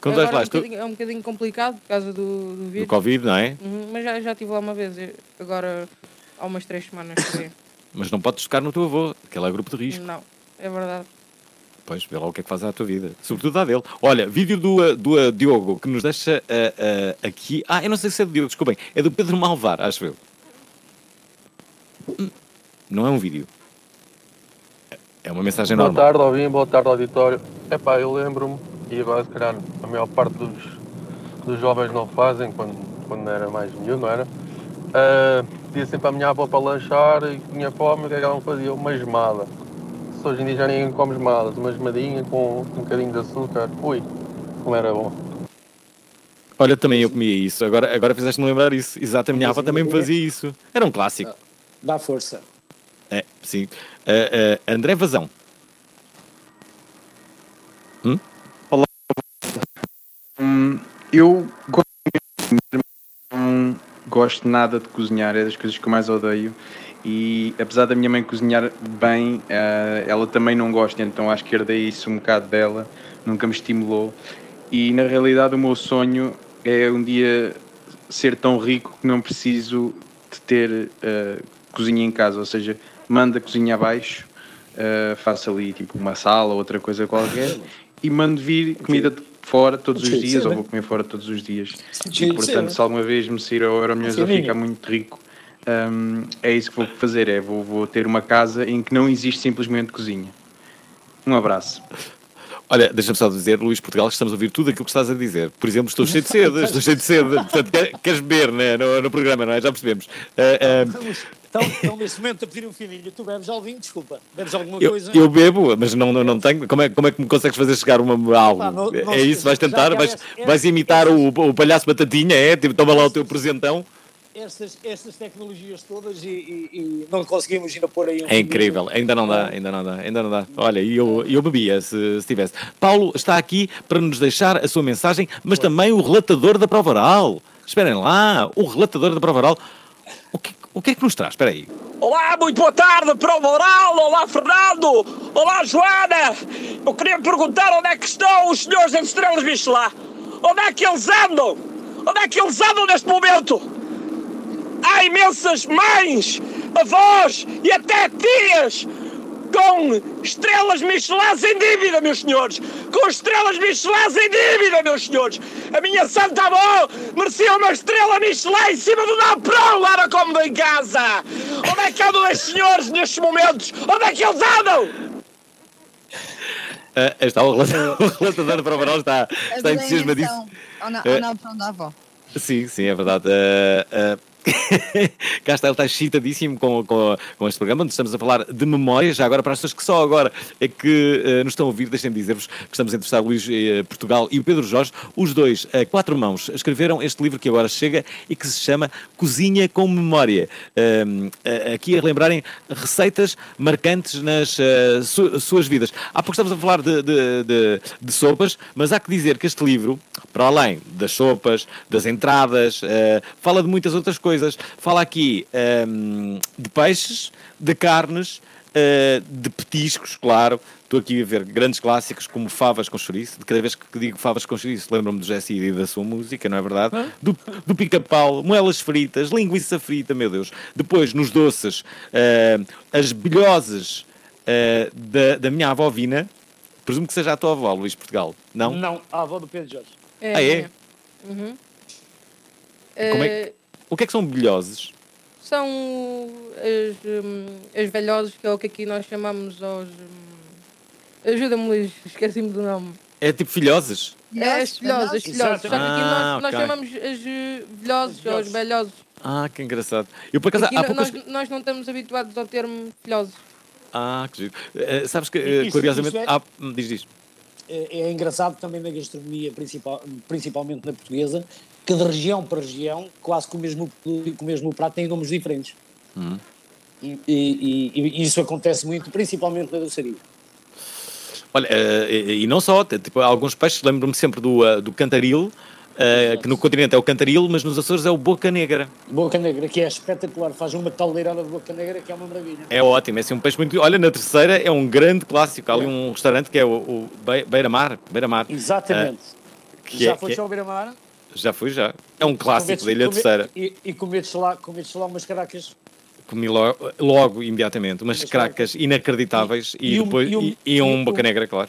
Quando Agora lá, é, um tu- bocadinho, é um bocadinho complicado por causa do, do vírus. Do Covid, não é? Uhum, mas já, já estive lá uma vez, agora há umas três semanas. *coughs* Mas não podes tocar no teu avô, que ele é grupo de risco. Não, é verdade. Pois, vê lá o que é que faz à tua vida. Sobretudo à dele. Olha, vídeo do, uh, do uh, Diogo, que nos deixa uh, uh, aqui... Ah, eu não sei se é do Diogo, desculpem. É do Pedro Malvar, acho eu. Hum, Não é um vídeo. É uma mensagem Boa normal. tarde, Alvin, boa tarde, auditório. Epá, eu lembro-me, e agora se calhar a maior parte dos, dos jovens não fazem, quando, quando era mais miúdo, não era? Ah, pedia sempre à minha avó para lanchar e tinha fome, o que é que ela me fazia? Uma gemada. Se hoje em dia já ninguém come gemadas, uma gemadinha com um bocadinho de açúcar. Ui, como era bom. Olha, também eu comia isso. Agora, agora fizeste-me lembrar isso. Exato, a minha avó também me fazia isso. Era um clássico. Dá força. É, sim. Ah, ah, André Vazão. Hum? Hum, eu gosto não gosto nada de cozinhar, é das coisas que eu mais odeio. E apesar da minha mãe cozinhar bem, eh, ela também não gosta, então acho que herdei isso um bocado dela, nunca me estimulou. E na realidade, o meu sonho é um dia ser tão rico que não preciso de ter eh, cozinha em casa, ou seja, mando a cozinha abaixo, eh, faço ali tipo uma sala ou outra coisa qualquer e mando vir comida de fora todos os dias, sim, ou vou comer fora todos os dias. Sim, E portanto, sim. se alguma vez me sair ao Euromilhões Sim, ou ficar muito rico, hum, é isso que vou fazer, é vou, vou ter uma casa em que não existe simplesmente cozinha. Um abraço. Olha, deixa-me só dizer, Luís Portugal, que estamos a ouvir tudo aquilo que estás a dizer. Por exemplo, estou cheio de sede, estou cheio de sede. Portanto, quer- queres beber né, no, no programa, não é? Já percebemos. Ah, ah, Estão, estão nesse momento a pedir um fininho. Tu bebes alguém, desculpa. Bebes alguma eu, coisa? eu bebo, mas não, não, não tenho. Como é, como é que me consegues fazer chegar uma, algo? Pá, não- não é isso? Vais tentar? Vais, essa- vais imitar o, o palhaço Batatinha? É? Tipo, toma lá o teu presentão. Estas, estas tecnologias todas e, e- e não conseguimos ainda pôr aí um É incrível, ainda não dá, ainda não dá, ainda não dá. Olha, e eu, eu bebia se, se tivesse. Paulo está aqui para nos deixar a sua mensagem, mas também o relatador da prova oral. Esperem lá, o relatador da prova oral. O que, o que é que nos traz? Espera aí. Olá, muito boa tarde, prova oral. Olá, Fernando. Olá, Joana. Eu queria perguntar onde é que estão os senhores das estrelas Michelin. Onde é que eles andam? Onde é que eles andam neste momento? Há imensas mães, avós e até tias com estrelas Michelin em dívida, meus senhores. Com estrelas Michelin em dívida, meus senhores. A minha santa avó merecia uma estrela Michelin em cima do Napron lá na cômoda em casa. Onde é que andam estes senhores nestes momentos? Onde é que eles andam? Ah, está o relatador, o relatador prova oral, está, está entusiasmadíssimo. Ou na, É. ou na opção da avó. Sim, sim, é verdade. Ah, ah, Cá está, ele está excitadíssimo com, com, com este programa, onde estamos a falar de memória. Já agora, para as pessoas que só agora é que eh, nos estão a ouvir, deixem-me dizer-vos que estamos a entrevistar o Luís eh, Portugal e o Pedro Jorge. Os dois, a quatro mãos, escreveram este livro que agora chega e que se chama Cozinha com Memória. Aqui a lembrarem receitas marcantes nas eh, su- suas vidas. Há pouco estamos a falar de, de- de- de sopas, mas há que dizer que este livro, para além das sopas, das entradas, eh, fala de muitas outras coisas. Fala aqui ehm, de peixes, de carnes, eh, de petiscos, claro. Estou aqui a ver grandes clássicos como favas com chouriço. De cada vez que digo favas com chouriço, lembro-me do Jesse e da sua música, não é verdade? Do, do pica-pau, moelas fritas, linguiça frita, meu Deus. Depois, nos doces, eh, as bilhosas eh, da, da minha avó Vina. Presumo que seja a tua avó, Luís Portugal. Não? Não, a avó do Pedro Jorge. É, Ah, é? Uhum. Como é que- O que é que são bilhoses? São as, hum, as velhoses, que é o que aqui nós chamamos aos. hum, Ajuda-me, Luís, esqueci-me do nome. É tipo filhoses? É as filhoses, as filhoses. Só que aqui Ah, nós, nós ok. chamamos as eh, velhoses ou as velhoses. Ah, que engraçado. Eu por acaso Aqui há no- poucas. nós, nós não estamos habituados ao termo filhoses. Ah, que giro. Eh, sabes que, eh, Isso- curiosamente. isso é- há- hum, Diz, diz. É, é engraçado também na gastronomia, principal, principalmente na portuguesa, que de região para região, quase com o mesmo, com o mesmo prato, têm nomes diferentes. Hum. E, e- e- e isso acontece muito, principalmente na doçaria. Olha, eh, e, e não só, tipo, alguns peixes, lembro-me sempre do, eh, do cantaril, eh, que no continente é o cantaril, mas nos Açores é o boca negra. Boca Negra, que é espetacular, faz uma taldeirada de Boca Negra que é uma maravilha. É ótimo, é assim um peixe muito. Olha, na terceira é um grande clássico. Há ali um restaurante que é o, o Be- Beira-Mar. Beira-Mar. Exatamente. Ah, que Já é- foi que é- ao beira-mar? Já fui, já. É um clássico da Ilha Cometes- Terceira. E, e cometes lá, cometes lá umas caracas. Comi logo, logo imediatamente, umas Mas cracas inacreditáveis e, e um- depois e um- e, e um e boca negra, claro.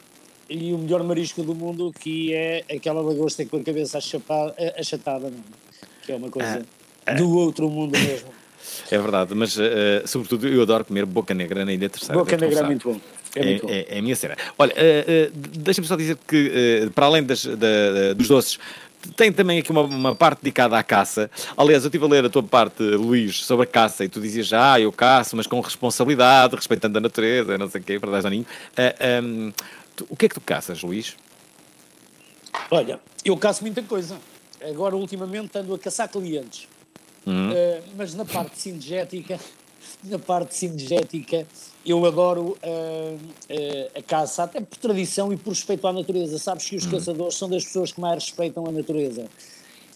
E o melhor marisco do mundo, que é aquela lagosta com a cabeça achapa- achatada, é? que é uma coisa Ah, do outro mundo mesmo. É verdade, mas eh, sobretudo eu adoro comer boca negra na Ilha Terceira. Boca Negra é muito bom. É bom. é, é a minha cena. Olha, eh, eh, deixa-me só dizer que, eh, para além das- da- da- dos doces, tem também aqui uma, uma parte dedicada à caça. Aliás, eu estive a ler a tua parte, Luís, sobre a caça, e tu dizias já, ah, eu caço, mas com responsabilidade, respeitando a natureza, não sei o quê, para dar ninho. Ah, hum, tu- o que é que tu caças, Luís? Olha, eu caço muita coisa. Agora, ultimamente, ando a caçar clientes. Hum. Eh, mas na parte cinegética, na parte cinegética, eu adoro eh, eh, a caça, até por tradição e por respeito à natureza. Sabes que os caçadores são das pessoas que mais respeitam a natureza.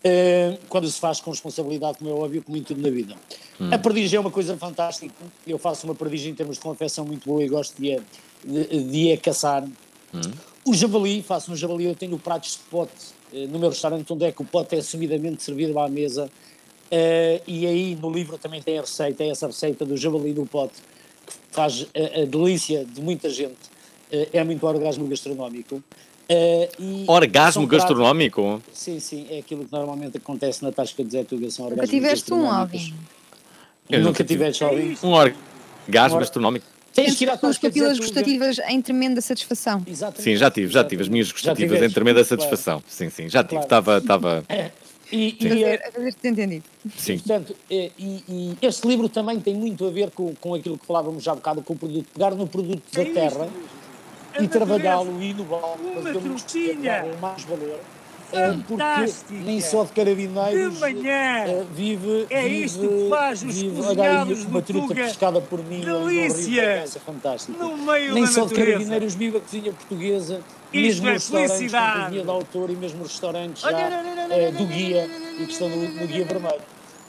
Eh, quando se faz com responsabilidade, como é óbvio, como em tudo na vida. Hum. A perdigem é uma coisa fantástica. Eu faço uma perdigem em termos de confecção muito boa e gosto de, a- de, de a caçar. O javali, faço um javali, eu tenho pratos de pote no meu restaurante, onde é que o pote é assumidamente servido à mesa. Eh, e aí no livro também tem a receita, é essa receita do javali no pote, que faz a, a delícia de muita gente. Eh, é muito orgasmo gastronómico. Eh, e Orgasmo são pratos- gastronómico? Sim, sim, é aquilo que normalmente acontece na Tasca de Zé Tuga, são Nunca orgasmos tiveste um. Eu Nunca nunca tiveste, Alvin? Um orgasmo Or- gastronómico? Tens que ir à papilas gustativas em tremenda satisfação. Sim, já tive, já tive as minhas gustativas em tremenda claro. satisfação. Sim, sim, já tive. Claro. Estava. *laughs* E, e, A fazer-te entendido. Sim. Portanto, eh, e, e este livro também tem muito a ver com, com aquilo que falávamos já há bocado, com o produto, pegar no produto da É terra e trabalhá-lo natureza. e inová-lo, Uma com mais valor. Eh, Porque Fantástica. nem só de carabineiros De manhã. eh, vive, É vive, isto que faz os vive, olha cozinhados uma truta pescada por mim no Rio Delícia. fantástica. No meio nem da só de natureza. carabineiros vive a cozinha portuguesa, Isto mesmo é felicidade. cozinha de autor e mesmo os restaurantes já não, não, não, eh, não, do guia e que estão no, no guia vermelho.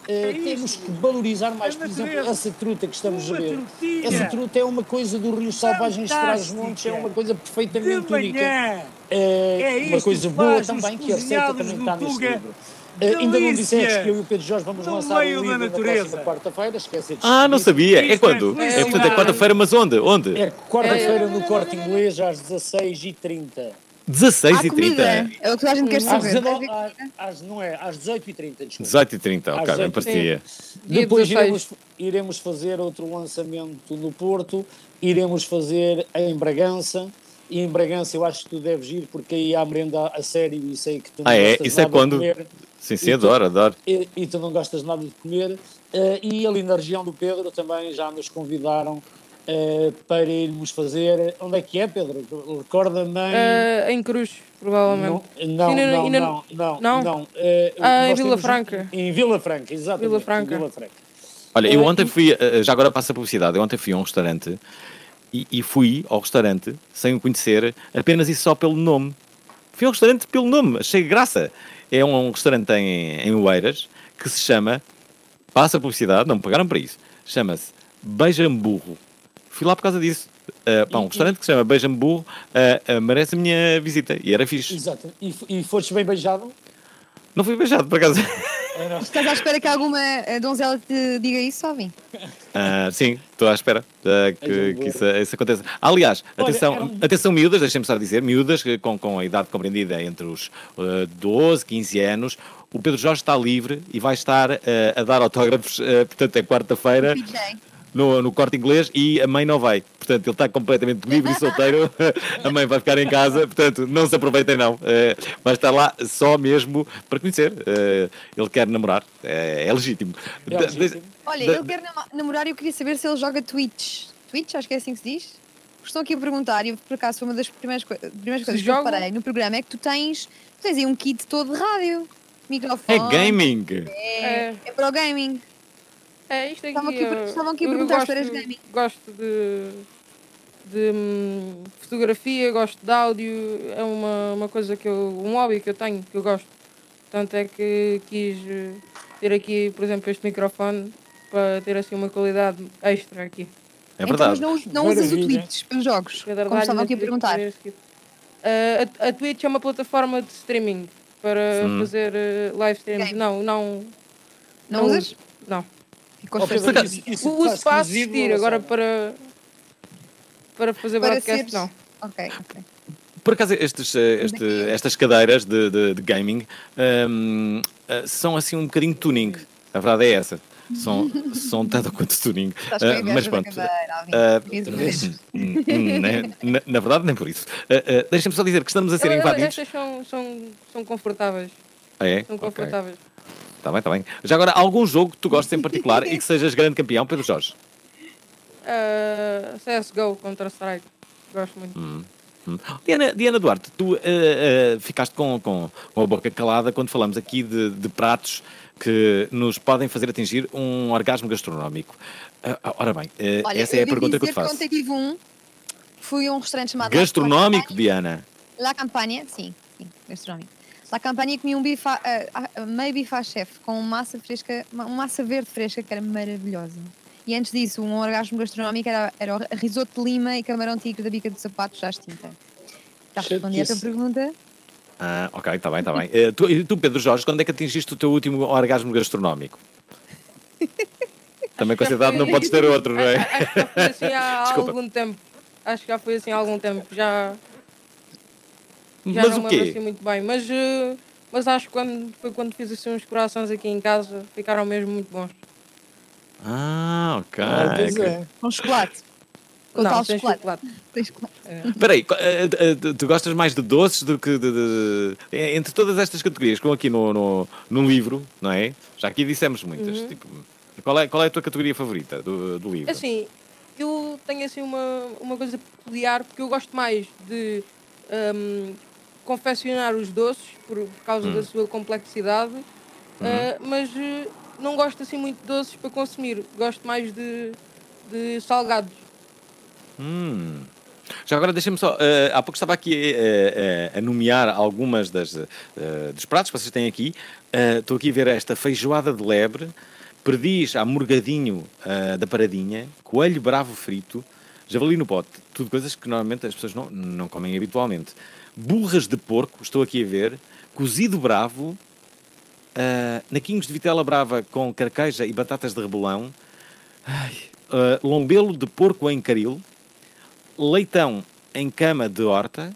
Eh, temos que valorizar mais, por exemplo, essa truta que estamos a Uma ver. tortilha. Essa truta é uma coisa do Rio Selvagens de Trás-os-Montes, é uma coisa perfeitamente De única. É, É uma coisa boa também, que a receita também está neste Tuga. livro. Eh, ainda não Delícia. disseste que eu e o Pedro Jorge vamos No lançar o livro na natureza. próxima quarta-feira, esquece de Ah, não sabia. É Isto quando? É, portanto, é quarta-feira, mas onde? Onde? É quarta-feira no Corte Inglês às 16h30. 16 e Há comida. 30. É o que a gente quer Às saber. 19, às, às- não é, às 18h30, desculpa. 18 e 30, ok, bem 18h30. parecia. Depois 16. iremos, iremos fazer outro lançamento no Porto, iremos fazer em Bragança. E em Bragança eu acho que tu deves ir, porque aí há merenda a sério e sei que tu não Ah, é? Isso é nada de quando? comer. Sim, sim, E tu- adoro, adoro. E, e tu não gostas nada de comer. Eh, e ali na região do Pedro também já nos convidaram eh, para irmos fazer. Onde é que é, Pedro? Recorda-me. em- Eh, em Cruz, provavelmente. Não, não, não, não, não, não? não. Ah, em Vila um- Franca. Em Vila Franca, exatamente. Vila Franca. em Vila Franca. Olha, eu ontem fui, já agora passo a publicidade, eu ontem fui a um restaurante e, e fui ao restaurante sem o conhecer, apenas e só pelo nome. Fui ao restaurante pelo nome, achei graça. É um, um restaurante em, em Oeiras que se chama, passa a publicidade, não me pagaram para isso, chama-se Beijamburro. Fui lá por causa disso. Eh, pá, um restaurante que se chama Beijamburro eh, eh, merece a minha visita e era fixe. Exato. E, e foste bem beijado? Não fui beijado, por acaso. *laughs* Estás à espera que alguma eh, donzela te diga isso, Alvin? Ah, sim, estou à espera ah, que, que isso, isso aconteça. Aliás, Olha, atenção, um- atenção miúdas, deixem-me só dizer, miúdas com, com a idade compreendida entre os ah, 12, 15 anos, o Pedro Jorge está livre e vai estar ah, a dar autógrafos, portanto, é quarta-feira. No, no corte inglês e a mãe não vai. Portanto, ele está completamente livre e solteiro. *laughs* a mãe vai ficar em casa. Portanto, não se aproveitem, não. Eh, vai estar lá só mesmo para conhecer. Eh, ele quer namorar. Eh, é legítimo. É Da- legítimo. Olha, da- ele quer namorar e eu queria saber se ele joga Twitch. Twitch, acho que é assim que se diz. Estão aqui a perguntar, e por acaso foi uma das primeiras, coi- primeiras coisas que eu reparei no programa, é que tu tens, tu tens aí um kit todo de rádio. Microfone. É gaming. É, é para o gaming. É, isto aqui. Estavam aqui eh, estavam aqui a eu- eu perguntar se gosto- eras gaming. Gosto de, de hum, fotografia, gosto de áudio, é uma, uma coisa que eu. um hobby que eu tenho, que eu gosto. Portanto é que quis eh, ter aqui, por exemplo, este microfone para ter assim uma qualidade extra aqui. É Então, mas não, não usas o Twitch para os jogos, como estavam aqui a perguntar. Eh, a, a Twitch é uma plataforma de streaming para Sim. fazer eh, live streams. Não, não. Não usas? uso. Não. Oh, Pedro, chateado. isso- isso O uso ou agora para. Para fazer Para broadcast, seres- não. Ok, ok. Por acaso, estes, eh, este- estas cadeiras de, de- de gaming hum, eh, são assim um bocadinho tuning. A verdade é essa. São, *laughs* são tanto quanto tuning. Inveja mas pronto. cadeira, né? na, na verdade, nem por isso. Eh, eh, Deixem-me só dizer que estamos a ser invadidos. Estas são, são, são confortáveis. Ah, é? São confortáveis. Está bem, está bem. Já agora, algum jogo que tu gostes em particular e que *laughs* sejas grande campeão, Pedro Jorge? Uh, CSGO, Counter-Strike. Gosto muito. Hum, hum. Diana, Diana Duarte, tu eh, eh, ficaste com, com, com a boca calada quando falamos aqui de, de pratos que nos podem fazer atingir um orgasmo gastronómico. Ah, ora bem, Olha, essa é a pergunta que eu te faço. Ontem tive um. Fui a um restaurante chamado Gastronómico, Diana. La Campania, sim, sim, gastronómico. La Campania comi um bife, à- ah, meio bife à chefe com massa fresca, uma massa verde fresca que era maravilhosa. E antes disso, um orgasmo gastronómico era, era o risoto de lima e camarão tigre da bica de sapato já extinta. Já respondi a tua pergunta? Ah, ok, está bem, está bem. Eh, tu, e tu, Pedro Jorge, quando é que atingiste o teu último orgasmo gastronómico? Também com essa idade não podes ter outro, não é? Acho que já foi assim há algum tempo. Acho que já foi assim há algum tempo. Já, já Mas não o me quê? assim muito bem. Mas, eh, mas acho que quando, foi quando fiz assim uns corações aqui em casa, ficaram mesmo muito bons. Ah, ok. Ah, é. Com chocolate. Com Não, tal sem chocolate. Espera aí, co- eh, eh, tu- gostas mais de doces do que de, de- de- Entre todas estas categorias que estão aqui no, no, no livro, não é? Já aqui dissemos muitas. Uhum. Tipo, qual, é, qual é a tua categoria favorita do, do livro? Assim, eu tenho assim uma, uma coisa peculiar porque eu gosto mais de hum, confeccionar os doces por, por causa Hum. da sua complexidade, ah, mas eh, não gosto assim muito de doces para consumir. Gosto mais de, de salgados. Hum. Já agora deixa-me só. eh, há pouco estava aqui a nomear algumas das, dos pratos que vocês têm aqui. Estou aqui a ver esta feijoada de lebre, perdiz a morgadinho da paradinha, coelho bravo frito, javali no pote. Tudo coisas que normalmente as pessoas não, não comem habitualmente. Burras de porco, estou aqui a ver, cozido bravo, eh, naquinhos de vitela brava com carqueja e batatas de rebolão, ai, eh, lombelo de porco em caril, leitão em cama de horta.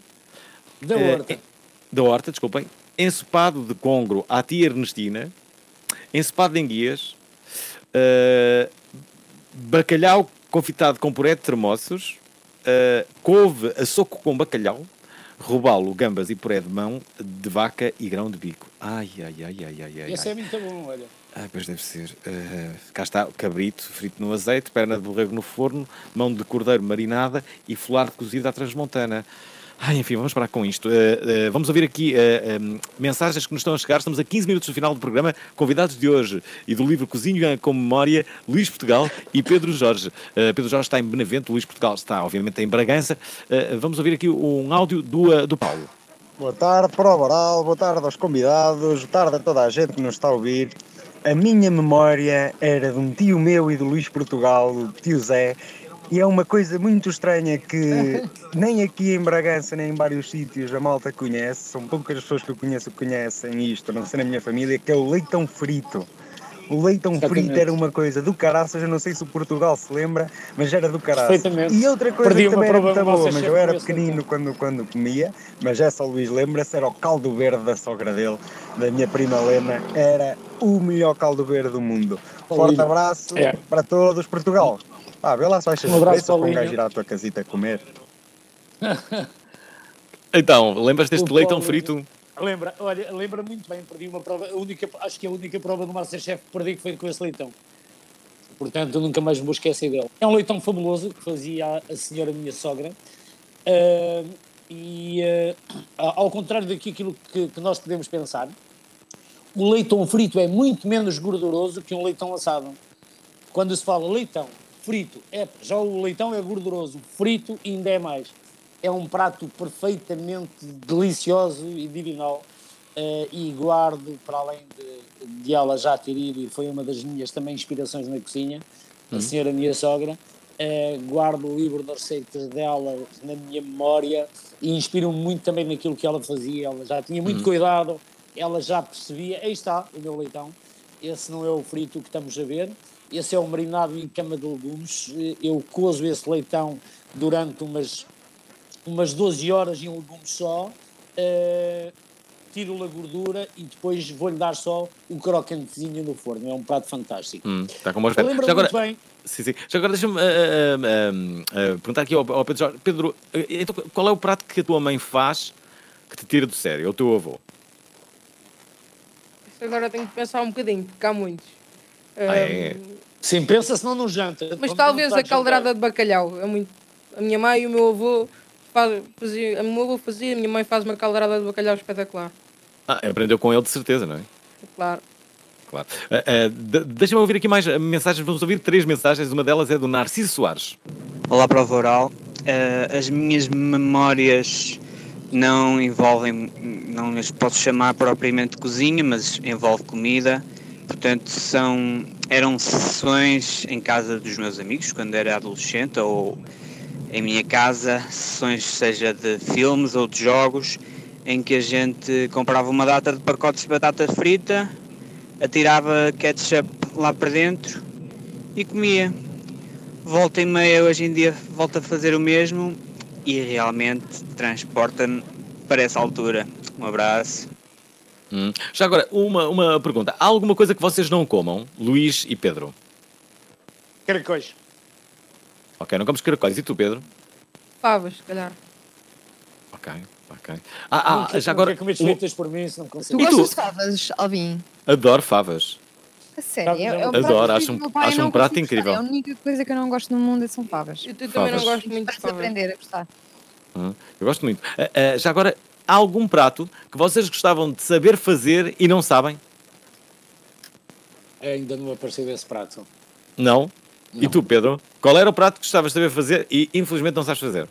Da eh, horta. eh, da horta, desculpem. Ensopado de congro à tia Ernestina. Ensopado de enguias. eh, bacalhau confitado com puré de termossos. couve a soco com bacalhau. Robalo, gambas e puré de mão de vaca e grão de bico. Ai, ai, ai, ai, ai, ai. Esse ai. é muito bom, olha. Ah, pois deve ser. Eh, cá está, cabrito frito no azeite, perna de borrego no forno, mão de cordeiro marinada e folhado cozido à transmontana. Ai, enfim, vamos parar com isto. Eh, eh, vamos ouvir aqui em, mensagens que nos estão a chegar. Estamos a 15 minutos do final do programa. Convidados de hoje e do livro Cozinha com Memória, Luís Portugal e Pedro Jorge. Pedro Jorge está em Benevento, Luís Portugal está, obviamente, em Bragança. Vamos ouvir aqui um áudio do, do Paulo. Boa tarde para o Boral, boa tarde aos convidados, boa tarde a toda a gente que nos está a ouvir. A minha memória era de um tio meu e do Luís Portugal, o tio Zé, e é uma coisa muito estranha que *laughs* nem aqui em Bragança, nem em vários sítios a malta conhece, são poucas as pessoas que eu conheço que conhecem isto, não ser na minha família, que é o leitão frito. O leitão Exatamente. frito era uma coisa do caraças, eu não sei se o Portugal se lembra, mas era do caraças. E outra coisa Perdi que também era muito boa, mas eu era pequenino quando, quando comia, mas essa Luís lembra-se, era o caldo verde da sogra dele, da minha prima Helena, era o melhor caldo verde do mundo. Forte abraço É. para todos, Portugal. Ah, vê lá se vais Um surpresa para um gajo ir à tua casita comer. *laughs* Então, lembras deste O leitão Paulo- frito? Lembra, olha, lembra muito bem, perdi uma prova, a única, acho que a única prova do Masterchef que perdi que foi com esse leitão. Portanto, eu nunca mais me vou esquecer dele. É um leitão fabuloso que fazia a, senhora minha sogra. Ah, e ah, ao contrário daquilo que, que nós podemos pensar, o leitão frito é muito menos gorduroso que um leitão assado. Quando se fala leitão frito, é, já o leitão é gorduroso, frito ainda é mais. É um prato perfeitamente delicioso e divinal. eh, e guardo, para além de, de ela já ter ido, e foi uma das minhas também inspirações na cozinha, a Uhum. senhora minha sogra, eh, guardo o livro de receitas dela na minha memória e inspiro-me muito também naquilo que ela fazia. Ela já tinha muito Uhum. cuidado, ela já percebia. Aí está o meu leitão. Esse não é o frito que estamos a ver. Esse é o marinado em cama de legumes. Eh, Eu cozo esse leitão durante umas, umas 12 horas em legumes só. eh, tiro-lhe a gordura e depois vou-lhe dar só o crocantezinho no forno. É um prato fantástico. Hum, está com espera. Lembro-me Já agora, muito bem. Sim, sim. Já agora deixa-me ah, ah, perguntar aqui ao, ao Pedro Jorge. Pedro, então, qual é o prato que a tua mãe faz que te tira do sério? É o teu avô? agora tenho que pensar um bocadinho, porque há muitos. Ah, é? Sim, pensa senão não janta. Mas talvez a a caldeirada de bacalhau. É muito... A minha mãe e o meu avô faz- fazia, o meu avô fazia, a minha mãe faz uma caldeirada de bacalhau espetacular. Ah, aprendeu com ele de certeza, não é? Claro. Claro. Ah, de- Deixa-me ouvir aqui mais ah, mensagens. Vamos ouvir três mensagens. Uma delas é do Narciso Soares. Olá, prova oral. Eh, as minhas memórias não envolvem, não as posso chamar propriamente cozinha, mas envolve comida. Portanto, são, eram sessões em casa dos meus amigos quando era adolescente ou em minha casa, sessões seja de filmes ou de jogos, em que a gente comprava uma data de pacotes de batata frita, atirava ketchup lá para dentro e comia. Volta e meia hoje em dia volta a fazer o mesmo e realmente transporta-me para essa altura. Um abraço. Hum. Já agora, uma, uma pergunta. Há alguma coisa que vocês não comam, Luís e Pedro? Caracóis. Ok, não comes caracóis. E tu, Pedro? Favas, se calhar. Ok, ok. Ah, ah, já agora. Nunca feitas por mim, se não Tu consigo. E gostas tu? de favas, Alvin? Adoro favas. A sério? É, é o Adoro, acho um- acho eu um não prato incrível. gostar. É a única coisa que eu não gosto no mundo são favas. Eu também não Favas. gosto muito de favas. aprender a gostar. Hum, Eu gosto muito. Ah, ah, já agora, há algum prato que vocês gostavam de saber fazer e não sabem? Ainda não apareceu esse prato. Não? E tu, Pedro? Qual era o prato que gostavas de saber fazer e infelizmente não sabes fazer?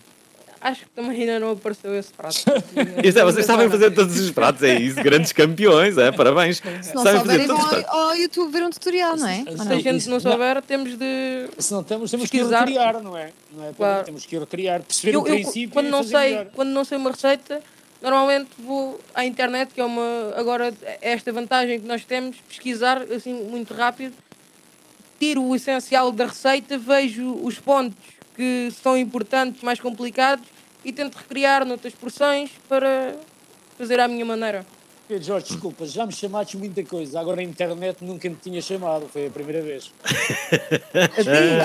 Acho que também ainda não apareceu esse prato. *laughs* Isso é, vocês sabem fazer todos os pratos, é isso. Grandes campeões, é? Parabéns. Se não Sabem souberem, todos vão os pratos. ao, ao YouTube ver um tutorial, não é? Se não? a gente não souber, temos de. Se não temos, temos que pesquisar. recriar, não é? Não é Claro. Temos que recriar, perceber Eu, o eu, princípio quando e não fazer sei, melhor. quando não sei uma receita, normalmente vou à internet, que é uma agora é esta vantagem que nós temos, pesquisar assim muito rápido, tiro o essencial da receita, vejo os pontos que são importantes, mais complicados e tento recriar noutras porções para fazer à minha maneira. Pedro Jorge, desculpa, já me chamaste muita coisa. Agora a internet nunca me tinha chamado, foi a primeira vez.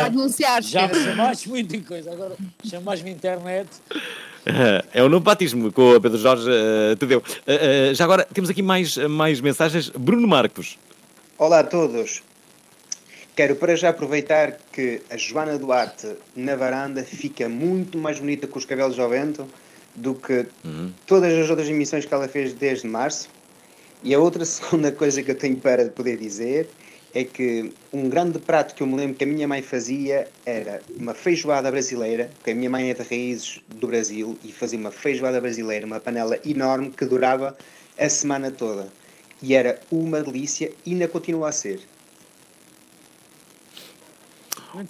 A denunciar, Já me chamaste muita coisa, agora chamaste-me internet. É o novo batismo que o Pedro Jorge eh, te deu. Eh, eh, já agora, temos aqui mais, mais mensagens. Bruno Marcos. Olá a todos. Quero para já aproveitar que a Joana Duarte na varanda fica muito mais bonita com os cabelos ao vento do que todas as outras emissões que ela fez desde março. E a outra *laughs* segunda coisa que eu tenho para poder dizer é que um grande prato que eu me lembro que a minha mãe fazia era uma feijoada brasileira, porque a minha mãe é de raízes do Brasil e fazia uma feijoada brasileira, uma panela enorme que durava a semana toda. E era uma delícia e ainda continua a ser.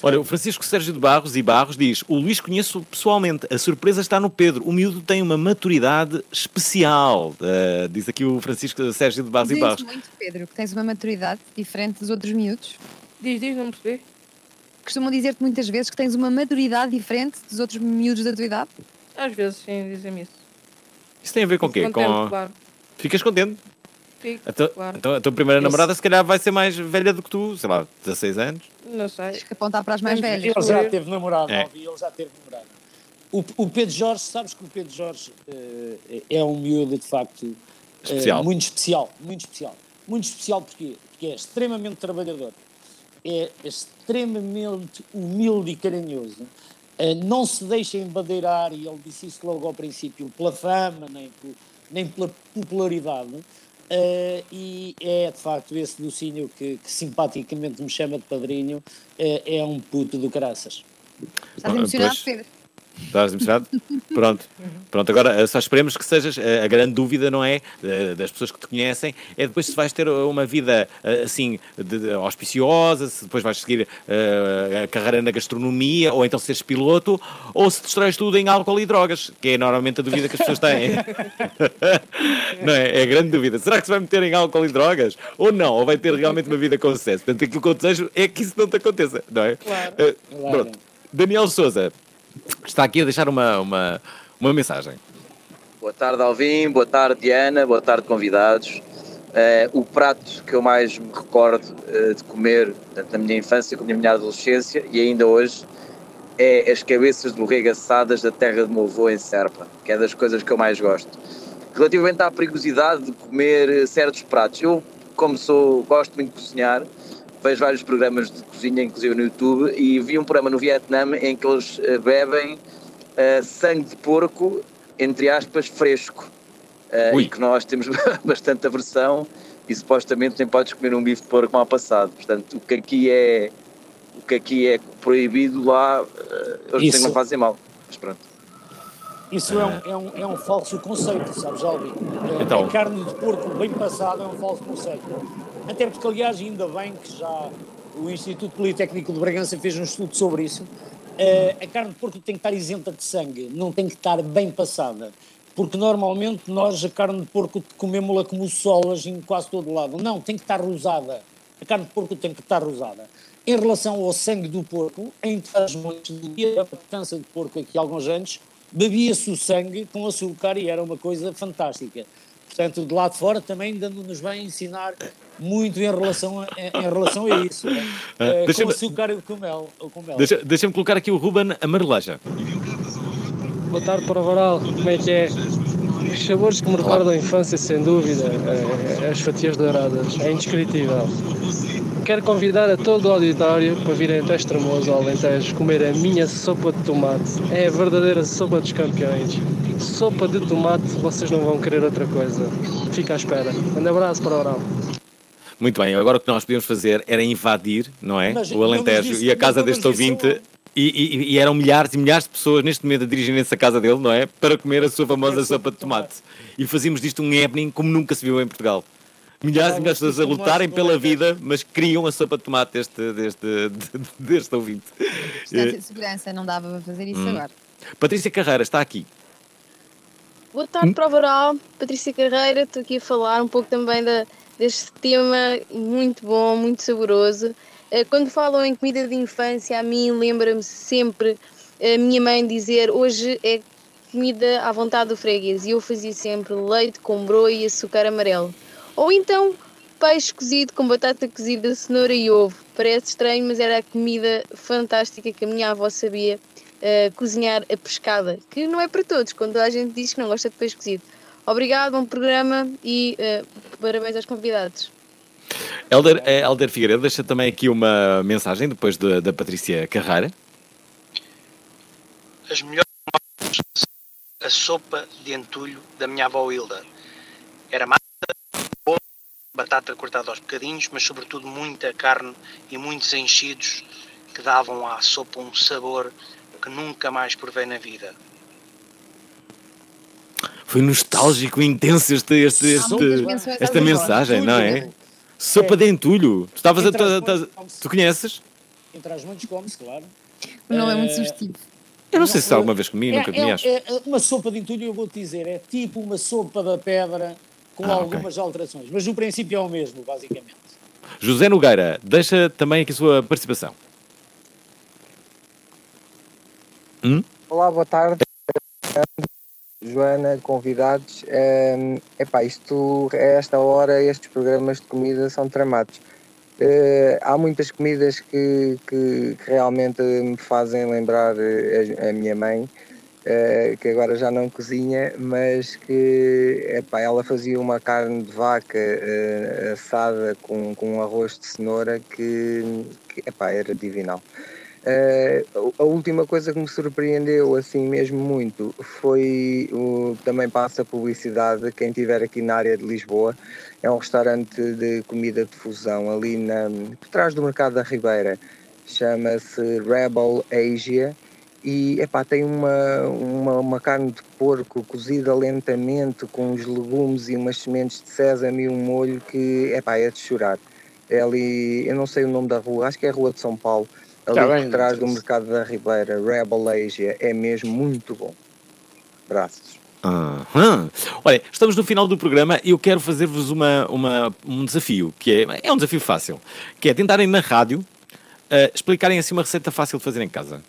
Olha, o Francisco Sérgio de Barros e Barros diz: O Luís conheço pessoalmente, a surpresa está no Pedro. O miúdo tem uma maturidade especial. Eh, diz aqui o Francisco Sérgio de Barros e Diz Barros. muito, Pedro, que tens uma maturidade diferente dos outros miúdos. Diz, diz, não percebi. Costumam dizer-te muitas vezes que tens uma maturidade diferente dos outros miúdos da tua idade. Às vezes sim, dizem-me isso. Isso tem a ver com o quê? Contente, com... claro. Ficas contente? Fico, Então, claro. então a tua primeira Esse- namorada se calhar vai ser mais velha do que tu, sei lá, 16 anos. Não sei. Tens que apontar para as mais velhas. Ele já teve namorado, É. Alvi, ele já teve namorado. O, o Pedro Jorge, sabes que o Pedro Jorge eh, é um miúdo de facto Especial. muito especial, muito especial. Muito especial porquê? Porque é extremamente trabalhador, é extremamente humilde e carinhoso, eh, não se deixa embadeirar, e ele disse isso logo ao princípio, pela fama, nem, por- nem pela popularidade, eh, e é de facto esse docínio que, que simpaticamente me chama de padrinho, eh, é um puto do caraças. Estás Ah, emocionado. Pedro? Estás emocionado? *laughs* Pronto. Pronto, agora eh, só esperemos que sejas. eh, A grande dúvida, não é? eh, Das pessoas que te conhecem, é depois se vais ter uma vida assim de- de- auspiciosa, se depois vais seguir eh, a carreira na gastronomia, ou então seres piloto, ou se destróis tudo em álcool e drogas, que é normalmente a dúvida que as pessoas têm. *laughs* não é? É a grande dúvida. Será que se vai meter em álcool e drogas? Ou não? Ou vai ter realmente uma vida com sucesso? Portanto, aquilo que eu desejo é que isso não te aconteça, não é? Eh, pronto. Daniel Souza está aqui a deixar uma, uma, uma mensagem. Boa tarde, Alvin. Boa tarde, Diana. Boa tarde, convidados. Eh, o prato que eu mais me recordo eh, de comer, tanto na minha infância como na minha adolescência e ainda hoje, é as cabeças de borrega assadas da terra do meu avô em Serpa, que é das coisas que eu mais gosto. Relativamente à perigosidade de comer eh, certos pratos, eu como sou, gosto muito de cozinhar, vejo vários programas de cozinha, inclusive no YouTube, e vi um programa no Vietnã em que eles eh, bebem eh, sangue de porco, entre aspas, fresco. Eh, e que nós temos *laughs* bastante aversão e supostamente nem podes comer um bife de porco mal passado. Portanto, o que aqui é, o que aqui é proibido lá, eh, eles Isso. não fazem mal. Mas pronto. Isso é um, é, um, é um falso conceito, sabes, Alvin? É, Então. A carne de porco bem passada é um falso conceito. Até porque, aliás, ainda bem que já o Instituto Politécnico de Bragança fez um estudo sobre isso. Eh, a carne de porco tem que estar isenta de sangue, não tem que estar bem passada. Porque normalmente nós a carne de porco comemos-la como solas em quase todo lado. Não, tem que estar rosada. A carne de porco tem que estar rosada. Em relação ao sangue do porco, em Trás-Montes, no dia da matança de porco aqui alguns anos, bebia-se o sangue com açúcar e era uma coisa fantástica. Portanto, de lá de fora também ainda nos vai ensinar muito em relação a, em relação a isso. né? *laughs* Com açúcar e com mel. com mel. Deixa- Deixa-me colocar aqui o Ruben Amarelaja. Boa tarde para o Varal, como é que é? Os sabores que me recordam a infância, sem dúvida, é, as fatias douradas, é indescritível. Quero convidar a todo o auditório para virem até Estremoso, ao Alentejo, comer a minha sopa de tomate. É a verdadeira sopa dos campeões. Sopa de tomate, vocês não vão querer outra coisa. Fica à espera. Um abraço para o Oral. Muito bem, agora o que nós podíamos fazer era invadir, não é? Mas o Alentejo disse- e a casa deste disse ouvinte. E, e- e eram milhares e milhares de pessoas neste momento a dirigirem-se à casa dele, não é? Para comer a sua famosa sopa de tomate. E fazíamos disto um happening como nunca se viu em Portugal. Milhares e milhares de pessoas a lutarem pela vida, mas queriam a sopa de tomate deste, deste, *laughs* deste ouvinte. Distância de segurança, não dava para fazer isso Hum. agora. Patrícia Carreira está aqui. Boa tarde, Prova Oral. Patrícia Carreira, estou aqui a falar um pouco também da, deste tema muito bom, muito saboroso. Eh, Quando falam em comida de infância, a mim lembra-me sempre a minha mãe dizer hoje é comida à vontade do freguês e eu fazia sempre leite com broa e açúcar amarelo. Ou então peixe cozido com batata cozida, cenoura e ovo. Parece estranho, mas era a comida fantástica que a minha avó sabia eh, cozinhar a pescada, que não é para todos, quando a gente diz que não gosta de peixe cozido. Obrigado, bom programa e eh, parabéns aos convidados. Helder, eh, Helder Figueiredo deixa também aqui uma mensagem depois da, da Patrícia Carreira. As melhores a sopa de entulho da minha avó Hilda. Era massa, batata cortada aos bocadinhos, mas sobretudo muita carne e muitos enchidos que davam à sopa um sabor que nunca mais provei na vida. Foi nostálgico e intenso este, este, este- esta mensagem, não é? Sopa de entulho. Tu, estavas a, tu, tu- mãos, tu conheces? Entre as mãos come-se, claro. O nome é muito Eh, sugestivo. Eu não sei se alguma vez comi, É, nunca comi, é- acho. é- é uma sopa de entulho, eu vou-te dizer, é tipo uma sopa da pedra com Ah, algumas alterações, mas o princípio é o mesmo, basicamente. José Nogueira, deixa também aqui a sua participação. Hum? Olá, boa tarde. Joana, convidados. É epá, isto, a esta hora, estes programas de comida são tramados. Eh, há muitas comidas que, que, que realmente me fazem lembrar eh, a, a minha mãe, eh, que agora já não cozinha, mas que epá, ela fazia uma carne de vaca assada com, com um arroz de cenoura que, que epá, era divinal. Eh, a última coisa que me surpreendeu assim mesmo muito foi também passa a publicidade quem estiver aqui na área de Lisboa é um restaurante de comida de fusão ali na, por trás do mercado da Ribeira. Chama-se Rebel Asia e epá, tem uma, uma, uma carne de porco cozida lentamente com uns legumes e umas sementes de sésamo e um molho que epá, é de chorar. É ali, eu não sei o nome da rua, acho que é a Rua de São Paulo ali Tá por trás do mercado da Ribeira, Rebel Asia, é mesmo muito bom. Abraços. Aham. Olha, estamos no final do programa e eu quero fazer-vos uma, uma- um desafio, que é, é um desafio fácil, que é tentarem na rádio eh, explicarem assim uma receita fácil de fazer em casa.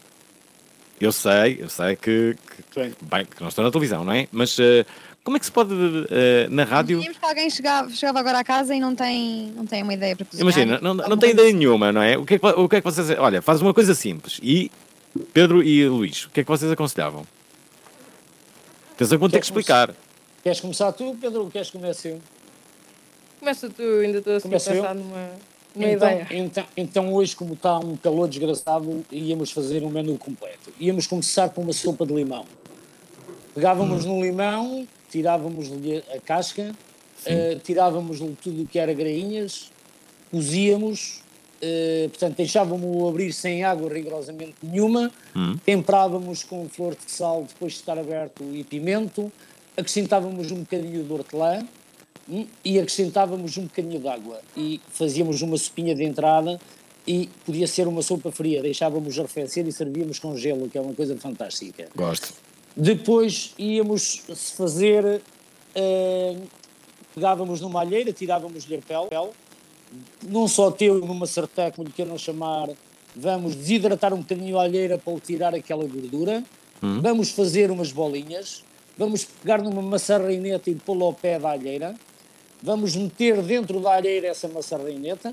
Eu sei, eu sei que, que, bem, que não estou na televisão, não é? Mas eh, como é que se pode eh, na rádio... Imaginemos que alguém chegava, chegava agora à casa e não tem, não tem uma ideia para cozinhar. Imagina, não, não tem ideia nenhuma, não é? O que é que, o que é que vocês... Olha, faz uma coisa simples. E Pedro e Luís, o que é que vocês aconselhavam? Atenção que vou ter que explicar. Queres começar tu, Pedro, ou queres começar eu? Começa tu, eu ainda estou assim a eu? pensar numa, numa Então, ideia. então, então hoje, como está um calor desgraçado, íamos fazer um menu completo. Íamos começar com uma sopa de limão. Pegávamos Hum. no limão, tirávamos-lhe a casca, eh, tirávamos-lhe tudo o que era grainhas, cozíamos, eh, portanto deixávamos-o abrir sem água rigorosamente nenhuma, Hum. temperávamos com flor de sal depois de estar aberto e pimento, acrescentávamos um bocadinho de hortelã hum, e acrescentávamos um bocadinho de água e fazíamos uma sopinha de entrada e podia ser uma sopa fria, deixávamos arrefecer e servíamos com gelo, que é uma coisa fantástica. Gosto. Depois íamos se fazer, eh, pegávamos numa alheira, tirávamos-lhe a pele, num só teu, numa sartén, como lhe queiram chamar, vamos desidratar um bocadinho a alheira para tirar aquela gordura, Hum. vamos fazer umas bolinhas, vamos pegar numa maçarraineta e pô-la ao pé da alheira, vamos meter dentro da alheira essa maçarraineta,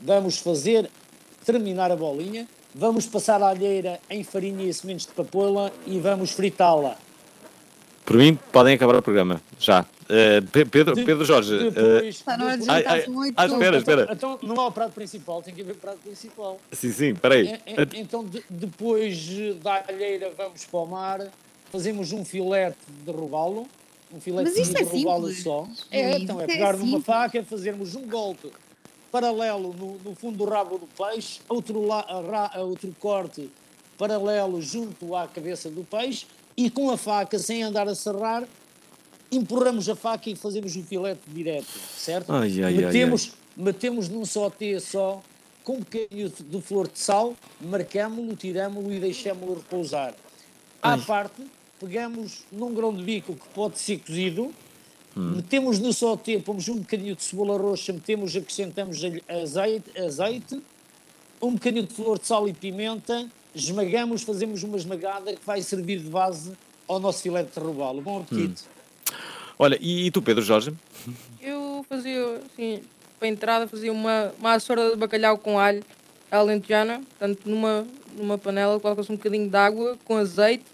vamos fazer, terminar a bolinha, vamos passar a alheira em farinha e sementes de papoula e vamos fritá-la. Por mim, podem acabar o programa. Já. Eh, Pe- Pedro, Pedro Jorge. eh, Depois, Está na hora de ai, ai, ah, espera, espera. Então, então não há o prato principal, tem que haver prato principal. Sim, sim, peraí. É- é- Então, de- depois da alheira, vamos para o mar, fazemos um filete de robalo, um filete Mas isso de é robalo simples. só. É, então, é é pegar numa faca, fazermos um golpe paralelo no, no fundo do rabo do peixe, outro, la, ra- outro corte paralelo junto à cabeça do peixe e com a faca, sem andar a serrar, empurramos a faca e fazemos o filete direto, certo? Ai, ai, ai, metemos, metemos num só T só, com um bocadinho de- flor de sal, marcámo-lo, tirámo-lo e deixámo-lo repousar. À parte, pegamos num grão de bico que pode ser cozido, Hum. metemos no só T, pomos um bocadinho de cebola roxa, metemos, acrescentamos azeite, azeite, um bocadinho de flor de sal e pimenta, esmagamos, fazemos uma esmagada que vai servir de base ao nosso filete de robalo. Bom apetite. Olha, e, e tu, Pedro Jorge? Eu fazia, assim, para a entrada, fazia uma, uma açorda de bacalhau com alho alentejana, portanto, numa, numa panela, coloca-se um bocadinho de água com azeite,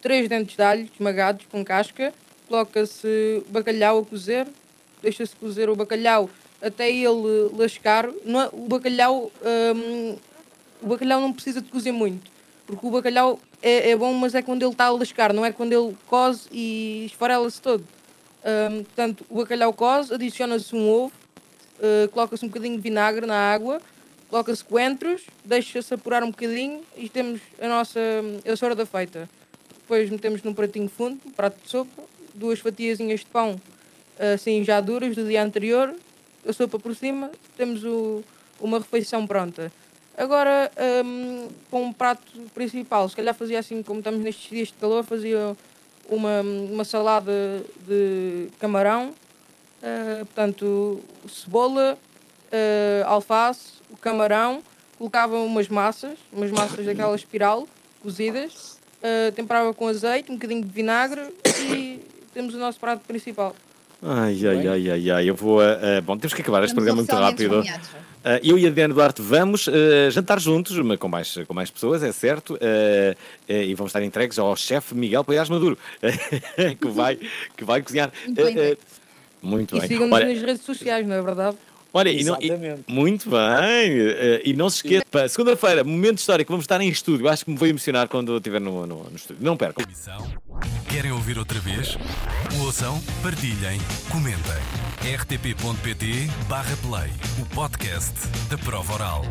três dentes de alho esmagados com casca, coloca-se bacalhau a cozer, deixa-se cozer o bacalhau até ele lascar. Não é- o bacalhau hum, o bacalhau não precisa de cozer muito, porque o bacalhau é, é bom, mas é quando ele está a lascar, não é quando ele cose e esfarela-se todo. Hum, portanto, o bacalhau cose, adiciona-se um ovo, uh, coloca-se um bocadinho de vinagre na água, coloca-se coentros, deixa-se apurar um bocadinho e temos a nossa hum, açorda feita. Depois metemos num pratinho fundo, um prato de sopa, duas fatiazinhas de pão assim já duras do dia anterior, a sopa por cima, temos o- uma refeição pronta. Agora, hum, com um prato principal, se calhar fazia assim, como estamos nestes dias de calor, fazia uma, uma salada de camarão, eh, portanto, cebola, eh, alface, o camarão, colocava umas massas, umas massas daquela espiral, cozidas, eh, temperava com azeite, um bocadinho de vinagre e temos o nosso prato principal. Ai, ai, ai, ai, ai, eu vou. a- bom, temos que acabar este programa muito rápido. Ah, eu e a Diana Duarte vamos ah, jantar juntos, mas com mais, com mais pessoas, é certo, e vamos estar entregues ao chefe Miguel Paiás Maduro, *laughs* que, vai, que vai cozinhar. Muito bem, muito E bem. sigam-nos nas redes sociais, não é verdade? Olha, e não- e- muito bem. eh, E não se esqueça, segunda-feira, momento histórico, vamos estar em estúdio. Acho que me vou emocionar quando eu estiver no, no, no estúdio. Não percam. Querem ouvir outra vez? Ouçam, partilhem, comentem. rtp.pt barra play, o podcast da prova oral.